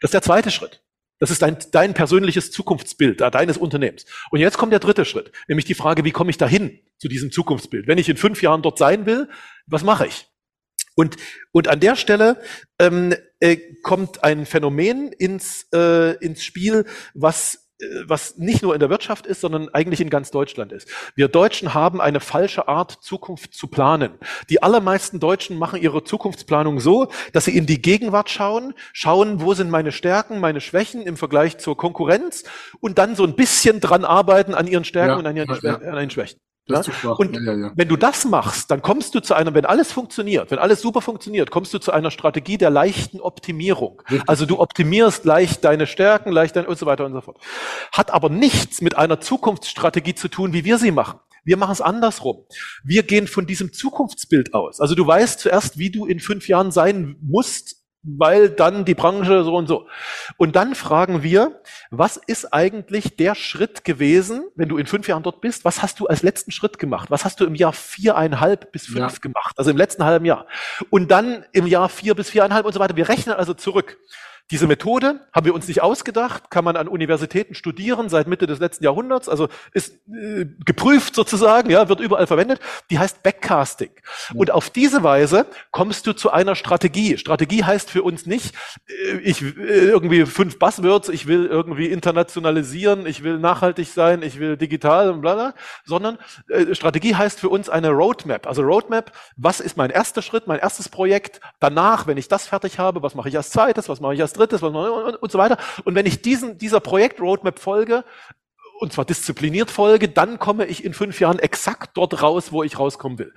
Das ist der zweite Schritt. Das ist dein, dein persönliches Zukunftsbild deines Unternehmens. Und jetzt kommt der dritte Schritt, nämlich die Frage, wie komme ich dahin zu diesem Zukunftsbild? Wenn ich in fünf Jahren dort sein will, was mache ich? Und, und an der Stelle ähm, äh, kommt ein Phänomen ins, äh, ins Spiel, was äh, was nicht nur in der Wirtschaft ist, sondern eigentlich in ganz Deutschland ist. Wir Deutschen haben eine falsche Art, Zukunft zu planen. Die allermeisten Deutschen machen ihre Zukunftsplanung so, dass sie in die Gegenwart schauen, schauen, wo sind meine Stärken, meine Schwächen im Vergleich zur Konkurrenz und dann so ein bisschen dran arbeiten an ihren Stärken ja, und an ihren, ja, ja. an ihren Schwächen. Ja? Und ja, ja, wenn du das machst, dann kommst du zu einer, wenn alles funktioniert, wenn alles super funktioniert, kommst du zu einer Strategie der leichten Optimierung. Richtig. Also du optimierst leicht deine Stärken, leicht dein und so weiter und so fort. Hat aber nichts mit einer Zukunftsstrategie zu tun, wie wir sie machen. Wir machen es andersrum. Wir gehen von diesem Zukunftsbild aus. Also du weißt zuerst, wie du in fünf Jahren sein musst, weil dann die Branche so und so. Und dann fragen wir, was ist eigentlich der Schritt gewesen, wenn du in fünf Jahren dort bist? Was hast du als letzten Schritt gemacht? Was hast du im Jahr viereinhalb bis fünf ja. gemacht? Also im letzten halben Jahr. Und dann im Jahr vier bis viereinhalb und so weiter. Wir rechnen also zurück. Diese Methode haben wir uns nicht ausgedacht, kann man an Universitäten studieren seit Mitte des letzten Jahrhunderts, also ist äh, geprüft sozusagen, ja, wird überall verwendet. Die heißt Backcasting. Und auf diese Weise kommst du zu einer Strategie. Strategie heißt für uns nicht, äh, ich äh, irgendwie fünf Buzzwords, ich will irgendwie internationalisieren, ich will nachhaltig sein, ich will digital und bla, bla sondern äh, Strategie heißt für uns eine Roadmap. Also Roadmap, was ist mein erster Schritt, mein erstes Projekt? Danach, wenn ich das fertig habe, was mache ich als zweites, was mache ich als drittes und, und so weiter. Und wenn ich diesen, dieser Projekt-Roadmap folge, und zwar diszipliniert folge, dann komme ich in fünf Jahren exakt dort raus, wo ich rauskommen will.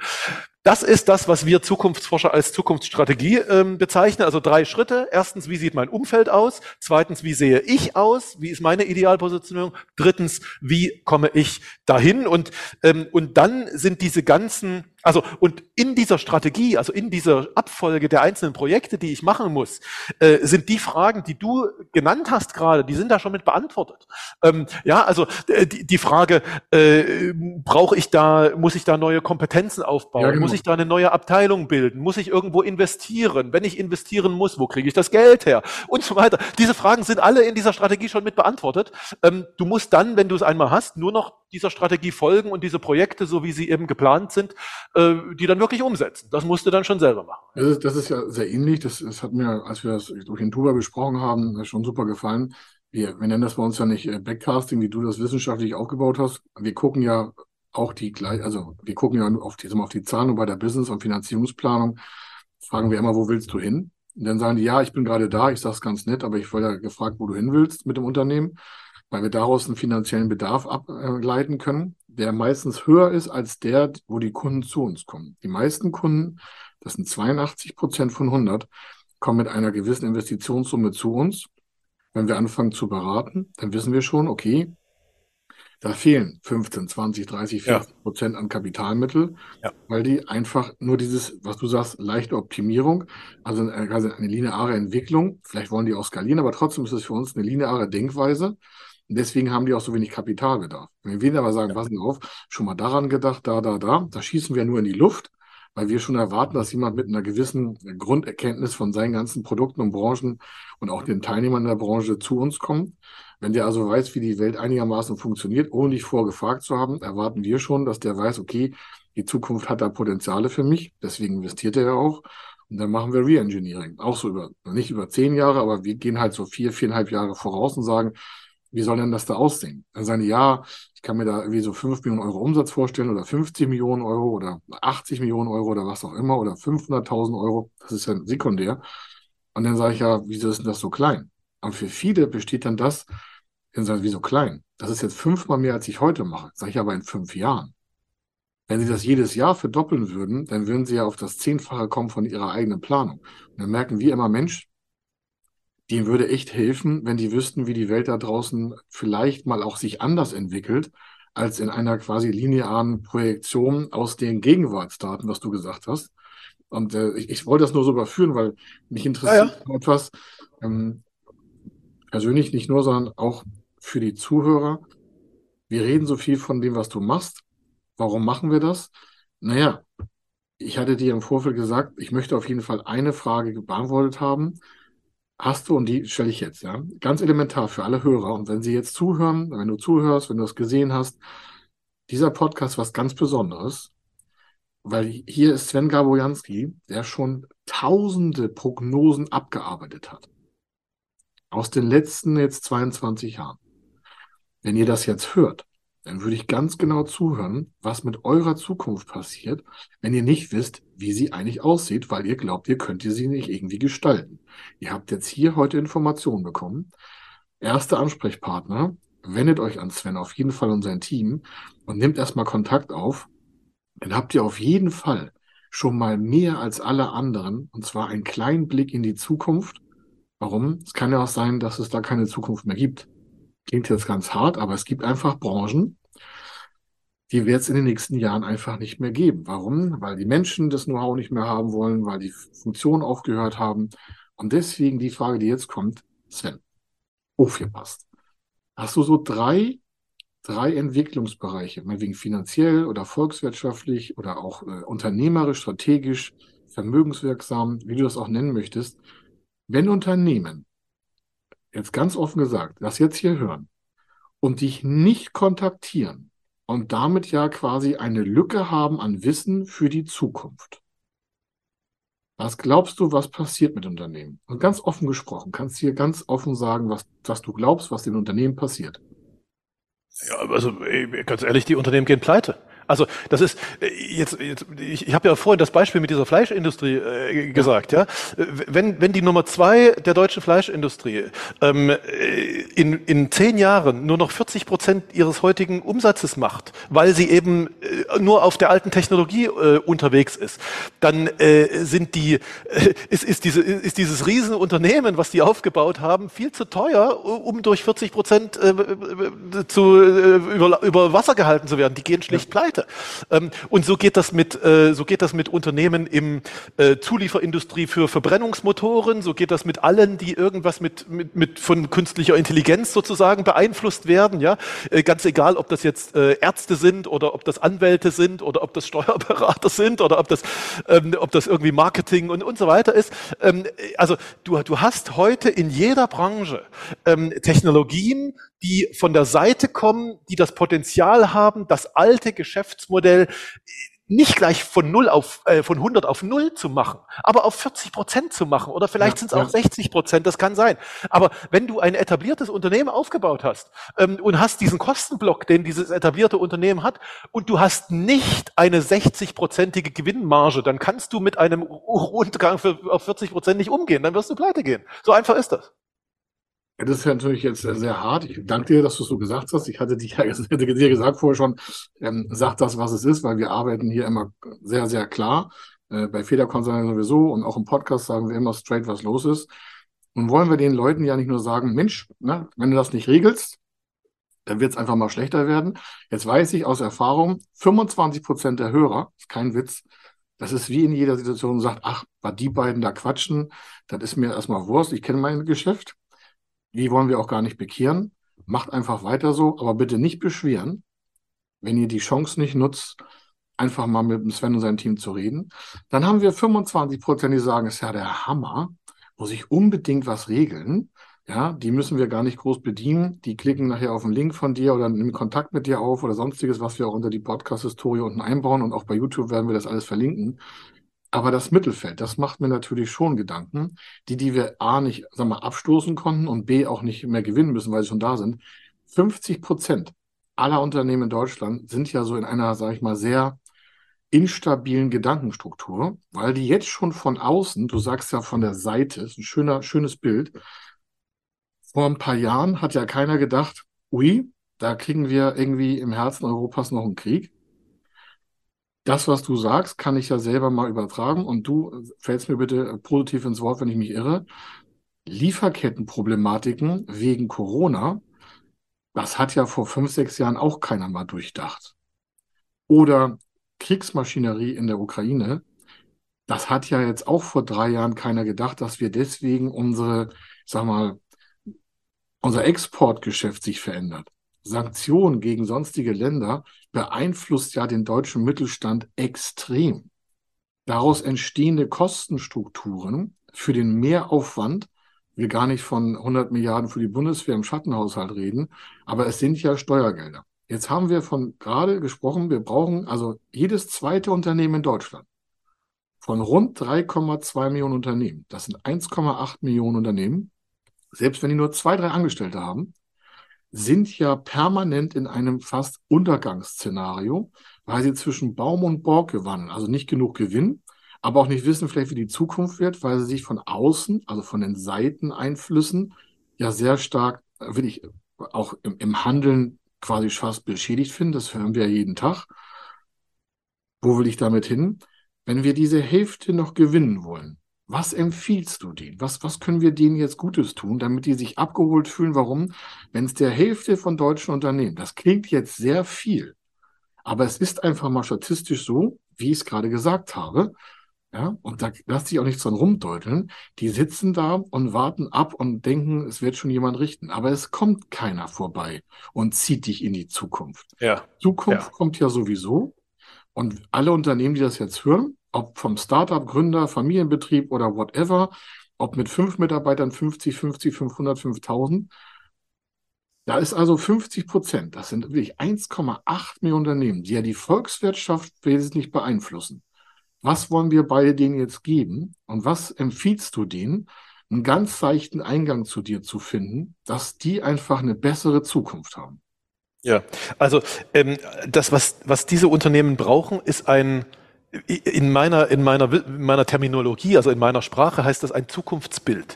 Das ist das, was wir Zukunftsforscher als Zukunftsstrategie ähm, bezeichnen. Also drei Schritte. Erstens, wie sieht mein Umfeld aus? Zweitens, wie sehe ich aus? Wie ist meine Idealpositionierung? Drittens, wie komme ich dahin? Und, ähm, und dann sind diese ganzen also und in dieser Strategie, also in dieser Abfolge der einzelnen Projekte, die ich machen muss, äh, sind die Fragen, die du genannt hast gerade, die sind da schon mit beantwortet. Ähm, ja, also äh, die, die Frage, äh, brauche ich da, muss ich da neue Kompetenzen aufbauen? Ja, genau. Ich da eine neue Abteilung bilden? Muss ich irgendwo investieren? Wenn ich investieren muss, wo kriege ich das Geld her? Und so weiter. Diese Fragen sind alle in dieser Strategie schon mit beantwortet. Ähm, du musst dann, wenn du es einmal hast, nur noch dieser Strategie folgen und diese Projekte, so wie sie eben geplant sind, äh, die dann wirklich umsetzen. Das musst du dann schon selber machen. Das ist, das ist ja sehr ähnlich. Das, das hat mir, als wir das durch den Tuba besprochen haben, schon super gefallen. Wir, wir nennen das bei uns ja nicht äh, Backcasting, wie du das wissenschaftlich aufgebaut hast. Wir gucken ja auch die gleich, also wir gucken ja auf die, auf die Zahlen bei der Business- und Finanzierungsplanung fragen wir immer, wo willst du hin? Und dann sagen die, ja, ich bin gerade da, ich sag's ganz nett, aber ich wurde ja gefragt, wo du hin willst mit dem Unternehmen weil wir daraus einen finanziellen Bedarf ableiten können, der meistens höher ist als der, wo die Kunden zu uns kommen. Die meisten Kunden, das sind 82 Prozent von 100, kommen mit einer gewissen Investitionssumme zu uns. Wenn wir anfangen zu beraten, dann wissen wir schon, okay, da fehlen 15, 20, 30, 40 Prozent an Kapitalmittel, ja. weil die einfach nur dieses, was du sagst, leichte Optimierung, also eine, also eine lineare Entwicklung, vielleicht wollen die auch skalieren, aber trotzdem ist es für uns eine lineare Denkweise, und deswegen haben die auch so wenig Kapitalbedarf. Wenn wir aber sagen, ja. passen auf, schon mal daran gedacht, da, da, da, da schießen wir nur in die Luft, weil wir schon erwarten, dass jemand mit einer gewissen Grunderkenntnis von seinen ganzen Produkten und Branchen und auch den Teilnehmern der Branche zu uns kommt. Wenn der also weiß, wie die Welt einigermaßen funktioniert, ohne dich vorgefragt zu haben, erwarten wir schon, dass der weiß, okay, die Zukunft hat da Potenziale für mich, deswegen investiert er ja auch. Und dann machen wir Reengineering. Auch so über, nicht über zehn Jahre, aber wir gehen halt so vier, viereinhalb Jahre voraus und sagen, wie soll denn das da aussehen? Dann sagen die, ja, ich kann mir da irgendwie so 5 Millionen Euro Umsatz vorstellen oder 50 Millionen Euro oder 80 Millionen Euro oder was auch immer oder 500.000 Euro. Das ist ja sekundär. Und dann sage ich ja, wieso ist denn das so klein? Und für viele besteht dann das, dann sagen, wieso klein? Das ist jetzt fünfmal mehr, als ich heute mache. Sage ich aber in fünf Jahren. Wenn sie das jedes Jahr verdoppeln würden, dann würden sie ja auf das Zehnfache kommen von ihrer eigenen Planung. Und dann merken wir immer, Mensch, denen würde echt helfen, wenn die wüssten, wie die Welt da draußen vielleicht mal auch sich anders entwickelt, als in einer quasi linearen Projektion aus den Gegenwartsdaten, was du gesagt hast. Und äh, ich, ich, wollte das nur so überführen, weil mich interessiert ja, ja. etwas ähm, persönlich nicht nur, sondern auch für die Zuhörer. Wir reden so viel von dem, was du machst. Warum machen wir das? Naja, ich hatte dir im Vorfeld gesagt, ich möchte auf jeden Fall eine Frage beantwortet haben hast du, und die stelle ich jetzt, ja, ganz elementar für alle Hörer. Und wenn sie jetzt zuhören, wenn du zuhörst, wenn du es gesehen hast, dieser Podcast was ganz Besonderes, weil hier ist Sven Gabojanski, der schon tausende Prognosen abgearbeitet hat. Aus den letzten jetzt 22 Jahren. Wenn ihr das jetzt hört, dann würde ich ganz genau zuhören, was mit eurer Zukunft passiert, wenn ihr nicht wisst, wie sie eigentlich aussieht, weil ihr glaubt, ihr könnt sie nicht irgendwie gestalten. Ihr habt jetzt hier heute Informationen bekommen. Erster Ansprechpartner, wendet euch an Sven auf jeden Fall und sein Team und nehmt erstmal Kontakt auf. Dann habt ihr auf jeden Fall schon mal mehr als alle anderen, und zwar einen kleinen Blick in die Zukunft. Warum? Es kann ja auch sein, dass es da keine Zukunft mehr gibt. Klingt jetzt ganz hart, aber es gibt einfach Branchen, die wird es in den nächsten Jahren einfach nicht mehr geben. Warum? Weil die Menschen das Know-how nicht mehr haben wollen, weil die Funktionen aufgehört haben. Und deswegen die Frage, die jetzt kommt, Sven, aufgepasst. Hast du so drei, drei Entwicklungsbereiche, meinetwegen finanziell oder volkswirtschaftlich oder auch äh, unternehmerisch, strategisch, vermögenswirksam, wie du das auch nennen möchtest, wenn Unternehmen jetzt ganz offen gesagt, das jetzt hier hören und dich nicht kontaktieren und damit ja quasi eine Lücke haben an Wissen für die Zukunft. Was glaubst du, was passiert mit Unternehmen? Und ganz offen gesprochen, kannst du hier ganz offen sagen, was, was du glaubst, was den Unternehmen passiert. Ja, also ganz ehrlich, die Unternehmen gehen pleite. Also das ist äh, jetzt, jetzt ich, ich habe ja vorhin das Beispiel mit dieser Fleischindustrie äh, gesagt, ja. Wenn, wenn die Nummer zwei der deutschen Fleischindustrie ähm, äh, in, in zehn Jahren nur noch 40 Prozent ihres heutigen Umsatzes macht, weil sie eben äh, nur auf der alten Technologie äh, unterwegs ist, dann äh, sind die, äh, ist, ist, diese, ist dieses Riesenunternehmen, was die aufgebaut haben, viel zu teuer, um durch 40 Prozent äh, zu, äh, über, über Wasser gehalten zu werden. Die gehen schlicht pleite. Ähm, und so geht das mit, äh, so geht das mit Unternehmen im äh, Zulieferindustrie für Verbrennungsmotoren, so geht das mit allen, die irgendwas mit, mit, mit von künstlicher Intelligenz sozusagen beeinflusst werden. Ja, äh, ganz egal, ob das jetzt äh, Ärzte sind oder ob das Anwälte sind oder ob das Steuerberater <laughs> sind oder ob das, ähm, ob das irgendwie Marketing und, und so weiter ist. Ähm, also du, du hast heute in jeder Branche ähm, Technologien, die von der Seite kommen, die das Potenzial haben, das alte Geschäftsmodell nicht gleich von null auf äh, von 100 auf null zu machen, aber auf 40 Prozent zu machen oder vielleicht ja, sind es auch 60 Prozent, das kann sein. Aber wenn du ein etabliertes Unternehmen aufgebaut hast ähm, und hast diesen Kostenblock, den dieses etablierte Unternehmen hat, und du hast nicht eine 60-prozentige Gewinnmarge, dann kannst du mit einem Rundgang für, auf 40 Prozent nicht umgehen, dann wirst du pleite gehen. So einfach ist das. Ja, das ist ja natürlich jetzt sehr hart. Ich danke dir, dass du es so gesagt hast. Ich hatte, dich, <laughs> hätte dir gesagt vorher schon, ähm, sag das, was es ist, weil wir arbeiten hier immer sehr, sehr klar. Äh, bei Federkonzernen sowieso und auch im Podcast sagen wir immer straight, was los ist. Und wollen wir den Leuten ja nicht nur sagen, Mensch, ne, wenn du das nicht regelst, dann wird es einfach mal schlechter werden. Jetzt weiß ich aus Erfahrung, 25 Prozent der Hörer, ist kein Witz, das ist wie in jeder Situation sagt, ach, war die beiden da quatschen, das ist mir erstmal Wurst, ich kenne mein Geschäft. Die wollen wir auch gar nicht bekehren. Macht einfach weiter so, aber bitte nicht beschweren, wenn ihr die Chance nicht nutzt, einfach mal mit Sven und seinem Team zu reden. Dann haben wir 25 Prozent, die sagen, es ist ja der Hammer, muss ich unbedingt was regeln. Ja, die müssen wir gar nicht groß bedienen. Die klicken nachher auf einen Link von dir oder nehmen Kontakt mit dir auf oder sonstiges, was wir auch unter die Podcast-Historie unten einbauen und auch bei YouTube werden wir das alles verlinken. Aber das Mittelfeld, das macht mir natürlich schon Gedanken, die, die wir A nicht, sag mal, abstoßen konnten und B auch nicht mehr gewinnen müssen, weil sie schon da sind. 50 Prozent aller Unternehmen in Deutschland sind ja so in einer, sag ich mal, sehr instabilen Gedankenstruktur, weil die jetzt schon von außen, du sagst ja von der Seite, ist ein schöner, schönes Bild. Vor ein paar Jahren hat ja keiner gedacht, ui, da kriegen wir irgendwie im Herzen Europas noch einen Krieg das, was du sagst, kann ich ja selber mal übertragen und du fällst mir bitte positiv ins Wort, wenn ich mich irre. Lieferkettenproblematiken wegen Corona, das hat ja vor fünf, sechs Jahren auch keiner mal durchdacht. Oder Kriegsmaschinerie in der Ukraine, das hat ja jetzt auch vor drei Jahren keiner gedacht, dass wir deswegen unsere, sag mal, unser Exportgeschäft sich verändert. Sanktionen gegen sonstige Länder beeinflusst ja den deutschen Mittelstand extrem. Daraus entstehende Kostenstrukturen für den Mehraufwand, wir gar nicht von 100 Milliarden für die Bundeswehr im Schattenhaushalt reden, aber es sind ja Steuergelder. Jetzt haben wir von gerade gesprochen, wir brauchen also jedes zweite Unternehmen in Deutschland von rund 3,2 Millionen Unternehmen. Das sind 1,8 Millionen Unternehmen. Selbst wenn die nur zwei, drei Angestellte haben, sind ja permanent in einem fast Untergangsszenario, weil sie zwischen Baum und Borg gewannen, also nicht genug Gewinn, aber auch nicht wissen vielleicht, wie die Zukunft wird, weil sie sich von außen, also von den Seiteneinflüssen, ja sehr stark, will ich auch im, im Handeln quasi fast beschädigt finden. Das hören wir ja jeden Tag. Wo will ich damit hin? Wenn wir diese Hälfte noch gewinnen wollen, was empfiehlst du denen? Was, was können wir denen jetzt Gutes tun, damit die sich abgeholt fühlen? Warum? Wenn es der Hälfte von deutschen Unternehmen, das klingt jetzt sehr viel, aber es ist einfach mal statistisch so, wie ich es gerade gesagt habe, ja, und da lässt sich auch nichts dran rumdeuteln. Die sitzen da und warten ab und denken, es wird schon jemand richten. Aber es kommt keiner vorbei und zieht dich in die Zukunft. Ja. Zukunft ja. kommt ja sowieso. Und alle Unternehmen, die das jetzt hören, ob vom Startup, Gründer, Familienbetrieb oder whatever, ob mit fünf Mitarbeitern 50, 50, 500, 5000. Da ist also 50 Prozent, das sind wirklich 1,8 Millionen Unternehmen, die ja die Volkswirtschaft wesentlich beeinflussen. Was wollen wir beide denen jetzt geben und was empfiehlst du denen, einen ganz seichten Eingang zu dir zu finden, dass die einfach eine bessere Zukunft haben? Ja, also ähm, das, was, was diese Unternehmen brauchen, ist ein in meiner, in meiner, in meiner Terminologie, also in meiner Sprache heißt das ein Zukunftsbild.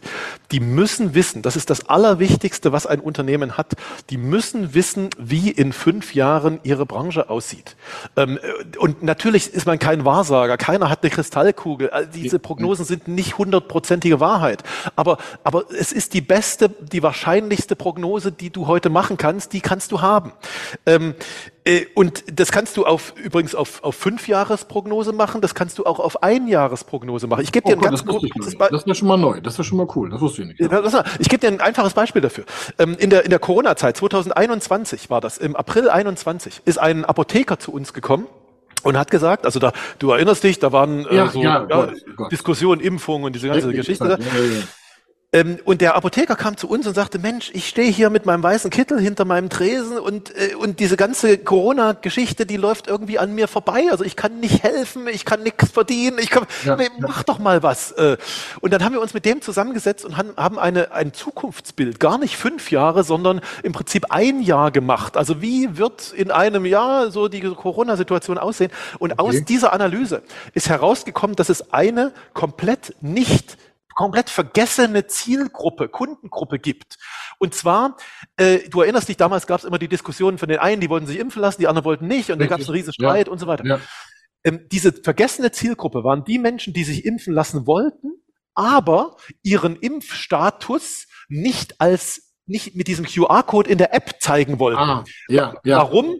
Die müssen wissen, das ist das Allerwichtigste, was ein Unternehmen hat, die müssen wissen, wie in fünf Jahren ihre Branche aussieht. Ähm, und natürlich ist man kein Wahrsager, keiner hat eine Kristallkugel, diese Prognosen sind nicht hundertprozentige Wahrheit, aber, aber es ist die beste, die wahrscheinlichste Prognose, die du heute machen kannst, die kannst du haben. Äh, und das kannst du auf, übrigens auf, auf Fünfjahresprognose machen, das kannst du auch auf Einjahresprognose machen. Ich gebe dir oh, ein ganz kurzes Beispiel. Das wäre schon mal neu, das wäre schon mal cool, das wusste ich nicht. Ja. Ich gebe dir ein einfaches Beispiel dafür. Ähm, in der, in der Corona-Zeit, 2021 war das, im April 21, ist ein Apotheker zu uns gekommen und hat gesagt, also da, du erinnerst dich, da waren äh, ja, so ja, Gott, Gott. Diskussionen, Impfungen und diese ganze Geschichte. Ja, ähm, und der Apotheker kam zu uns und sagte, Mensch, ich stehe hier mit meinem weißen Kittel hinter meinem Tresen und, äh, und diese ganze Corona-Geschichte, die läuft irgendwie an mir vorbei. Also ich kann nicht helfen, ich kann nichts verdienen, ich kann, ja, nee, mach ja. doch mal was. Äh. Und dann haben wir uns mit dem zusammengesetzt und haben eine, ein Zukunftsbild, gar nicht fünf Jahre, sondern im Prinzip ein Jahr gemacht. Also wie wird in einem Jahr so die Corona-Situation aussehen? Und okay. aus dieser Analyse ist herausgekommen, dass es eine komplett nicht komplett vergessene Zielgruppe, Kundengruppe gibt. Und zwar, äh, du erinnerst dich, damals gab es immer die Diskussionen von den einen, die wollten sich impfen lassen, die anderen wollten nicht und da gab es einen riesen Streit ja. und so weiter. Ja. Ähm, diese vergessene Zielgruppe waren die Menschen, die sich impfen lassen wollten, aber ihren Impfstatus nicht als nicht mit diesem QR-Code in der App zeigen wollten. Ah, ja, ja. Warum?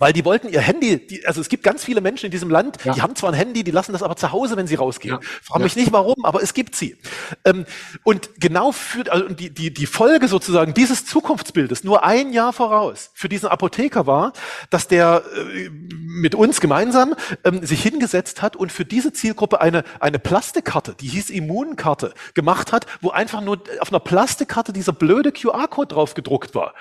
Weil die wollten ihr Handy, die, also es gibt ganz viele Menschen in diesem Land, ja. die haben zwar ein Handy, die lassen das aber zu Hause, wenn sie rausgehen. Ja. Frage mich nicht warum, aber es gibt sie. Ähm, und genau für also die, die, die Folge sozusagen dieses Zukunftsbildes, nur ein Jahr voraus, für diesen Apotheker war, dass der äh, mit uns gemeinsam ähm, sich hingesetzt hat und für diese Zielgruppe eine, eine Plastikkarte, die hieß Immunkarte, gemacht hat, wo einfach nur auf einer Plastikkarte dieser blöde QR-Code drauf gedruckt war.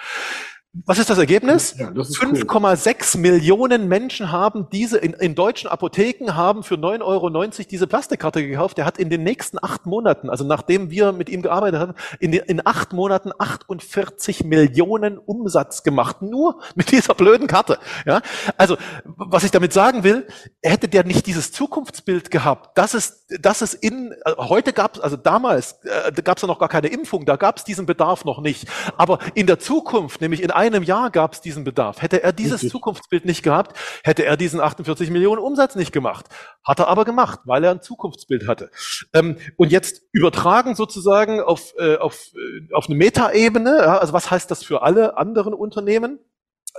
Was ist das Ergebnis? Ja, 5,6 cool. Millionen Menschen haben diese, in, in deutschen Apotheken haben für 9,90 Euro diese Plastikkarte gekauft. Der hat in den nächsten acht Monaten, also nachdem wir mit ihm gearbeitet haben, in, in acht Monaten 48 Millionen Umsatz gemacht. Nur mit dieser blöden Karte. Ja? Also, was ich damit sagen will, hätte der nicht dieses Zukunftsbild gehabt, dass es, dass es in, äh, heute gab es, also damals, äh, gab es ja noch gar keine Impfung, da gab es diesen Bedarf noch nicht. Aber in der Zukunft, nämlich in einem Jahr gab es diesen Bedarf. Hätte er dieses Richtig. Zukunftsbild nicht gehabt, hätte er diesen 48 Millionen Umsatz nicht gemacht. Hat er aber gemacht, weil er ein Zukunftsbild hatte. Ähm, und jetzt übertragen sozusagen auf, äh, auf, äh, auf eine Metaebene, ja, also was heißt das für alle anderen Unternehmen?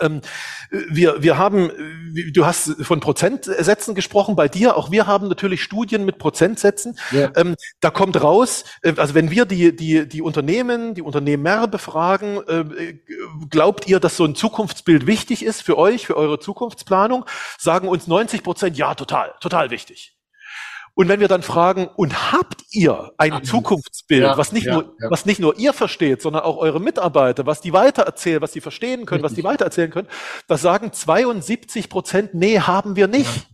Ähm, wir, wir haben, du hast von Prozentsätzen gesprochen bei dir, auch wir haben natürlich Studien mit Prozentsätzen. Ja. Ähm, da kommt raus, äh, also wenn wir die, die, die Unternehmen, die Unternehmer befragen, äh, glaubt ihr, dass so ein Zukunftsbild wichtig ist für euch, für eure Zukunftsplanung, sagen uns 90 Prozent, ja, total, total wichtig. Und wenn wir dann fragen, und habt ihr ein Ach, Zukunftsbild, ja, was, nicht ja, nur, ja. was nicht nur ihr versteht, sondern auch eure Mitarbeiter, was die weitererzählen, was sie verstehen können, Richtig. was die weitererzählen können, das sagen 72 Prozent, nee, haben wir nicht.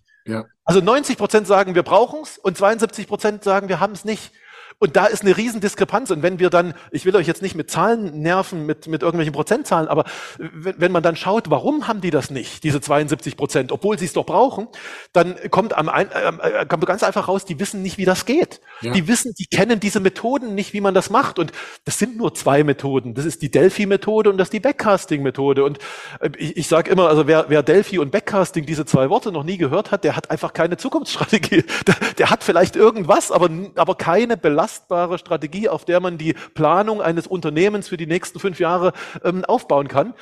Also 90 Prozent sagen, wir brauchen es und 72 Prozent sagen, wir haben es nicht. Und da ist eine Riesendiskrepanz. Und wenn wir dann, ich will euch jetzt nicht mit Zahlen nerven, mit, mit irgendwelchen Prozentzahlen, aber wenn, wenn man dann schaut, warum haben die das nicht, diese 72 Prozent, obwohl sie es doch brauchen, dann kommt am ein, äh, kommt ganz einfach raus, die wissen nicht, wie das geht. Ja. Die wissen, die kennen diese Methoden nicht, wie man das macht. Und das sind nur zwei Methoden. Das ist die Delphi-Methode und das ist die Backcasting-Methode. Und äh, ich, ich sage immer, also wer, wer Delphi und Backcasting, diese zwei Worte noch nie gehört hat, der hat einfach keine Zukunftsstrategie. <laughs> Der, der hat vielleicht irgendwas, aber, aber keine Belastung belastbare Strategie, auf der man die Planung eines Unternehmens für die nächsten fünf Jahre ähm, aufbauen kann.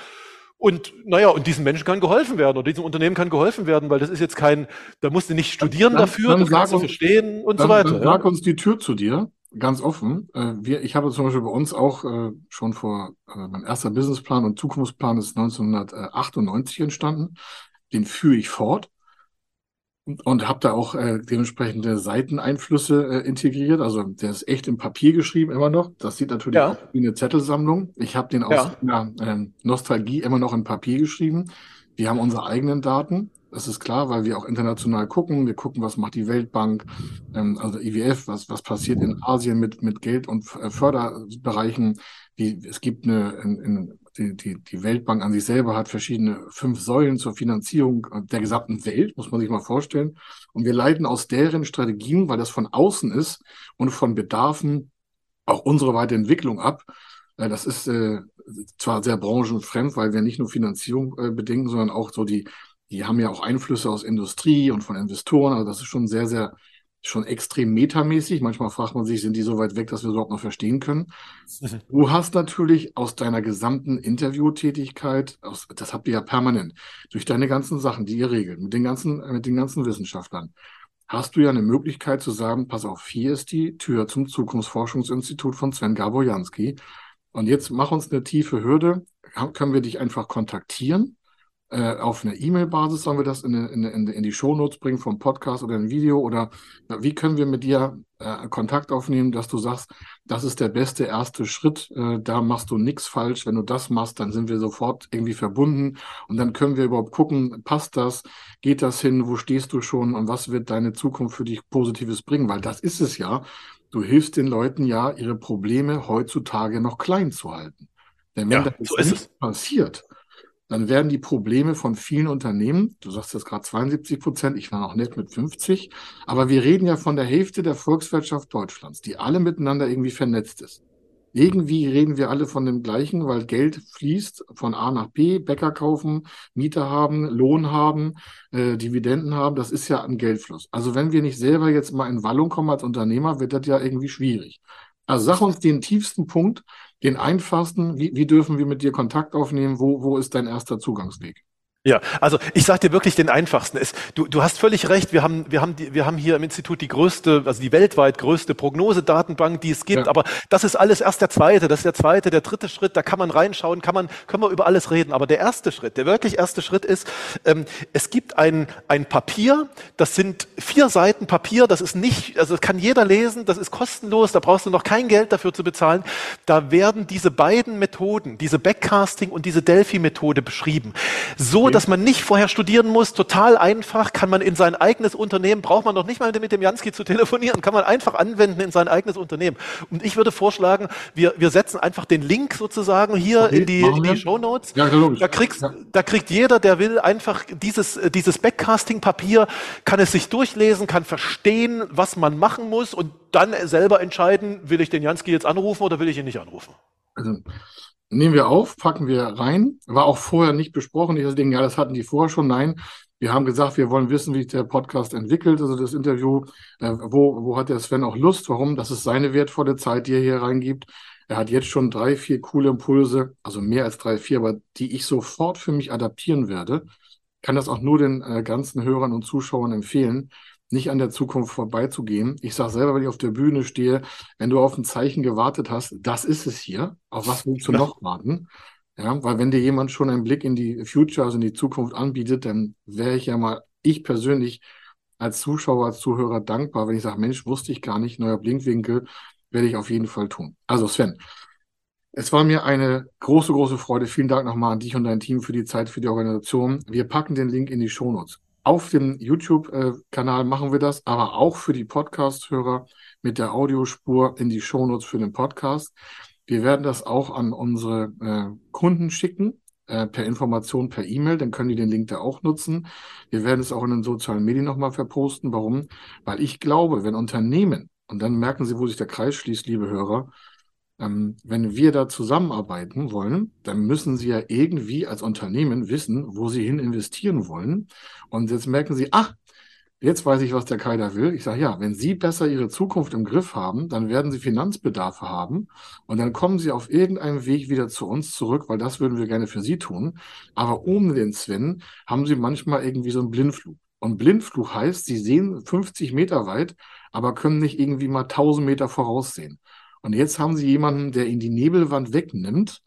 Und naja, und diesen Menschen kann geholfen werden oder diesem Unternehmen kann geholfen werden, weil das ist jetzt kein, da musst du nicht studieren dann, dafür, dann das kannst du verstehen und dann, so weiter. Dann sag ja. uns die Tür zu dir, ganz offen. Äh, wir, ich habe zum Beispiel bei uns auch äh, schon vor, äh, mein erster Businessplan und Zukunftsplan ist 1998 entstanden. Den führe ich fort und habe da auch äh, dementsprechende Seiteneinflüsse äh, integriert. Also der ist echt im Papier geschrieben immer noch. Das sieht natürlich ja. aus wie eine Zettelsammlung. Ich habe den aus ja. einer äh, Nostalgie immer noch in Papier geschrieben. Wir haben unsere eigenen Daten. Das ist klar, weil wir auch international gucken. Wir gucken, was macht die Weltbank, ähm, also IWF, was, was passiert in Asien mit, mit Geld und äh, Förderbereichen. Wie, es gibt eine, in, in die, die, die Weltbank an sich selber hat verschiedene fünf Säulen zur Finanzierung der gesamten Welt, muss man sich mal vorstellen. Und wir leiten aus deren Strategien, weil das von außen ist und von Bedarfen auch unsere Weiterentwicklung ab. Äh, das ist äh, zwar sehr branchenfremd, weil wir nicht nur Finanzierung äh, bedenken, sondern auch so die, die haben ja auch Einflüsse aus Industrie und von Investoren. Also das ist schon sehr, sehr schon extrem metamäßig. Manchmal fragt man sich, sind die so weit weg, dass wir überhaupt noch verstehen können? <laughs> Du hast natürlich aus deiner gesamten Interviewtätigkeit, aus, das habt ihr ja permanent, durch deine ganzen Sachen, die ihr regelt, mit den ganzen, mit den ganzen Wissenschaftlern, hast du ja eine Möglichkeit zu sagen, pass auf, hier ist die Tür zum Zukunftsforschungsinstitut von Sven Gaborjanski. Und jetzt mach uns eine tiefe Hürde. Können wir dich einfach kontaktieren? Äh, auf einer E-Mail-Basis sollen wir das in, in, in, in die Shownotes bringen vom Podcast oder ein Video oder wie können wir mit dir äh, Kontakt aufnehmen, dass du sagst, das ist der beste erste Schritt, äh, da machst du nichts falsch. Wenn du das machst, dann sind wir sofort irgendwie verbunden und dann können wir überhaupt gucken, passt das, geht das hin, wo stehst du schon und was wird deine Zukunft für dich Positives bringen, weil das ist es ja. Du hilfst den Leuten ja, ihre Probleme heutzutage noch klein zu halten. Denn wenn ja, das so nicht passiert, dann werden die Probleme von vielen Unternehmen, du sagst jetzt gerade 72 Prozent, ich war noch nicht mit 50, aber wir reden ja von der Hälfte der Volkswirtschaft Deutschlands, die alle miteinander irgendwie vernetzt ist. Irgendwie reden wir alle von dem gleichen, weil Geld fließt von A nach B, Bäcker kaufen, Mieter haben, Lohn haben, äh, Dividenden haben, das ist ja ein Geldfluss. Also wenn wir nicht selber jetzt mal in Wallung kommen als Unternehmer, wird das ja irgendwie schwierig. Also sag uns den tiefsten Punkt, den einfachsten, wie, wie dürfen wir mit dir Kontakt aufnehmen? Wo, wo ist dein erster Zugangsweg? Ja, also ich sage dir wirklich den einfachsten. Es, du, du hast völlig recht. Wir haben, wir, haben die, wir haben hier im Institut die größte, also die weltweit größte Prognosedatenbank, die es gibt. Ja. Aber das ist alles erst der zweite, das ist der zweite, der dritte Schritt. Da kann man reinschauen, kann man, können wir über alles reden. Aber der erste Schritt, der wirklich erste Schritt ist, ähm, es gibt ein, ein Papier. Das sind vier Seiten Papier. Das ist nicht, also das kann jeder lesen. Das ist kostenlos. Da brauchst du noch kein Geld dafür zu bezahlen. Da werden diese beiden Methoden, diese Backcasting und diese Delphi-Methode beschrieben. So dass man nicht vorher studieren muss, total einfach, kann man in sein eigenes Unternehmen, braucht man noch nicht mal mit dem Jansky zu telefonieren, kann man einfach anwenden in sein eigenes Unternehmen. Und ich würde vorschlagen, wir, wir setzen einfach den Link sozusagen hier okay, in die, in die Show Notes. Ja, da, kriegst, ja. da kriegt jeder, der will, einfach dieses, dieses Backcasting-Papier, kann es sich durchlesen, kann verstehen, was man machen muss und dann selber entscheiden, will ich den Jansky jetzt anrufen oder will ich ihn nicht anrufen. Also Nehmen wir auf, packen wir rein. War auch vorher nicht besprochen. Ich denke, ja, das hatten die vorher schon. Nein, wir haben gesagt, wir wollen wissen, wie sich der Podcast entwickelt, also das Interview. Äh, wo, wo hat der Sven auch Lust? Warum? Das ist seine wertvolle Zeit, die er hier reingibt. Er hat jetzt schon drei, vier coole Impulse, also mehr als drei, vier, aber die ich sofort für mich adaptieren werde. Kann das auch nur den äh, ganzen Hörern und Zuschauern empfehlen nicht an der Zukunft vorbeizugehen. Ich sage selber, wenn ich auf der Bühne stehe, wenn du auf ein Zeichen gewartet hast, das ist es hier. Auf was willst du ja. noch warten? Ja, weil wenn dir jemand schon einen Blick in die Future, also in die Zukunft anbietet, dann wäre ich ja mal, ich persönlich als Zuschauer, als Zuhörer dankbar, wenn ich sage, Mensch, wusste ich gar nicht, neuer Blinkwinkel, werde ich auf jeden Fall tun. Also Sven, es war mir eine große, große Freude. Vielen Dank nochmal an dich und dein Team für die Zeit, für die Organisation. Wir packen den Link in die Shownotes. Auf dem YouTube-Kanal machen wir das, aber auch für die Podcast-Hörer mit der Audiospur in die Shownotes für den Podcast. Wir werden das auch an unsere äh, Kunden schicken, äh, per Information, per E-Mail, dann können die den Link da auch nutzen. Wir werden es auch in den sozialen Medien nochmal verposten. Warum? Weil ich glaube, wenn Unternehmen, und dann merken Sie, wo sich der Kreis schließt, liebe Hörer, ähm, wenn wir da zusammenarbeiten wollen, dann müssen Sie ja irgendwie als Unternehmen wissen, wo Sie hin investieren wollen. Und jetzt merken Sie, ach, jetzt weiß ich, was der Kai da will. Ich sage, ja, wenn Sie besser Ihre Zukunft im Griff haben, dann werden Sie Finanzbedarfe haben und dann kommen Sie auf irgendeinem Weg wieder zu uns zurück, weil das würden wir gerne für Sie tun. Aber ohne den Sven haben Sie manchmal irgendwie so einen Blindflug. Und Blindflug heißt, Sie sehen 50 Meter weit, aber können nicht irgendwie mal 1000 Meter voraussehen. Und jetzt haben sie jemanden, der ihnen die Nebelwand wegnimmt,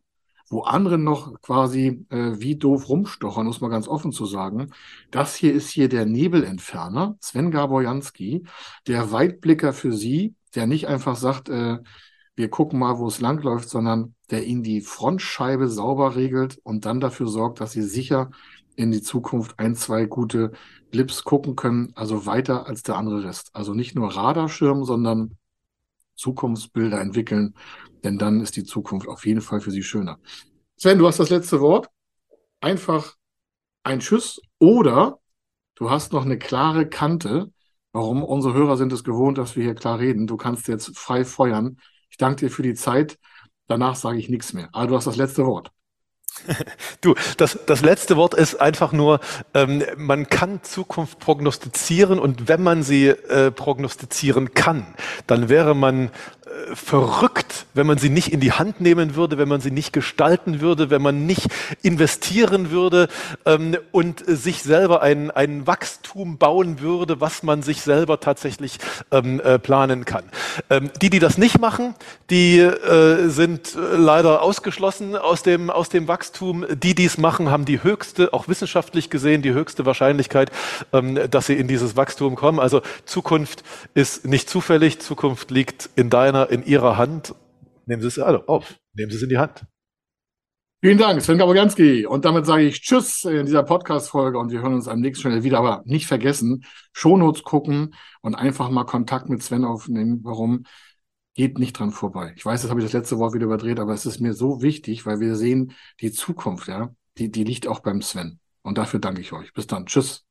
wo andere noch quasi äh, wie doof rumstochern, muss man ganz offen zu sagen. Das hier ist hier der Nebelentferner, Sven Gaborjanski, der Weitblicker für sie, der nicht einfach sagt, äh, wir gucken mal, wo es langläuft, sondern der ihnen die Frontscheibe sauber regelt und dann dafür sorgt, dass sie sicher in die Zukunft ein, zwei gute Blips gucken können, also weiter als der andere Rest. Also nicht nur Radarschirm, sondern Zukunftsbilder entwickeln, denn dann ist die Zukunft auf jeden Fall für Sie schöner. Sven, du hast das letzte Wort. Einfach ein Tschüss oder du hast noch eine klare Kante. Warum? Unsere Hörer sind es gewohnt, dass wir hier klar reden. Du kannst jetzt frei feuern. Ich danke dir für die Zeit. Danach sage ich nichts mehr. Aber du hast das letzte Wort. <laughs> Du, das, das letzte Wort ist einfach nur, ähm, man kann Zukunft prognostizieren und wenn man sie äh, prognostizieren kann, dann wäre man verrückt, wenn man sie nicht in die Hand nehmen würde, wenn man sie nicht gestalten würde, wenn man nicht investieren würde ähm, und sich selber ein, ein Wachstum bauen würde, was man sich selber tatsächlich ähm, äh, planen kann. Ähm, die, die das nicht machen, die äh, sind äh, leider ausgeschlossen aus dem, aus dem Wachstum. Die, die es machen, haben die höchste, auch wissenschaftlich gesehen, die höchste Wahrscheinlichkeit, ähm, dass sie in dieses Wachstum kommen. Also Zukunft ist nicht zufällig, Zukunft liegt in deiner in Ihrer Hand. Nehmen Sie es also auf, nehmen Sie es in die Hand. Vielen Dank, Sven Gaboganski. Und damit sage ich Tschüss in dieser Podcast-Folge und wir hören uns am nächsten Schnell wieder. Aber nicht vergessen, Shownotes gucken und einfach mal Kontakt mit Sven aufnehmen. Warum? Geht nicht dran vorbei. Ich weiß, das habe ich das letzte Wort wieder überdreht, aber es ist mir so wichtig, weil wir sehen, die Zukunft, ja, die, die liegt auch beim Sven. Und dafür danke ich euch. Bis dann. Tschüss.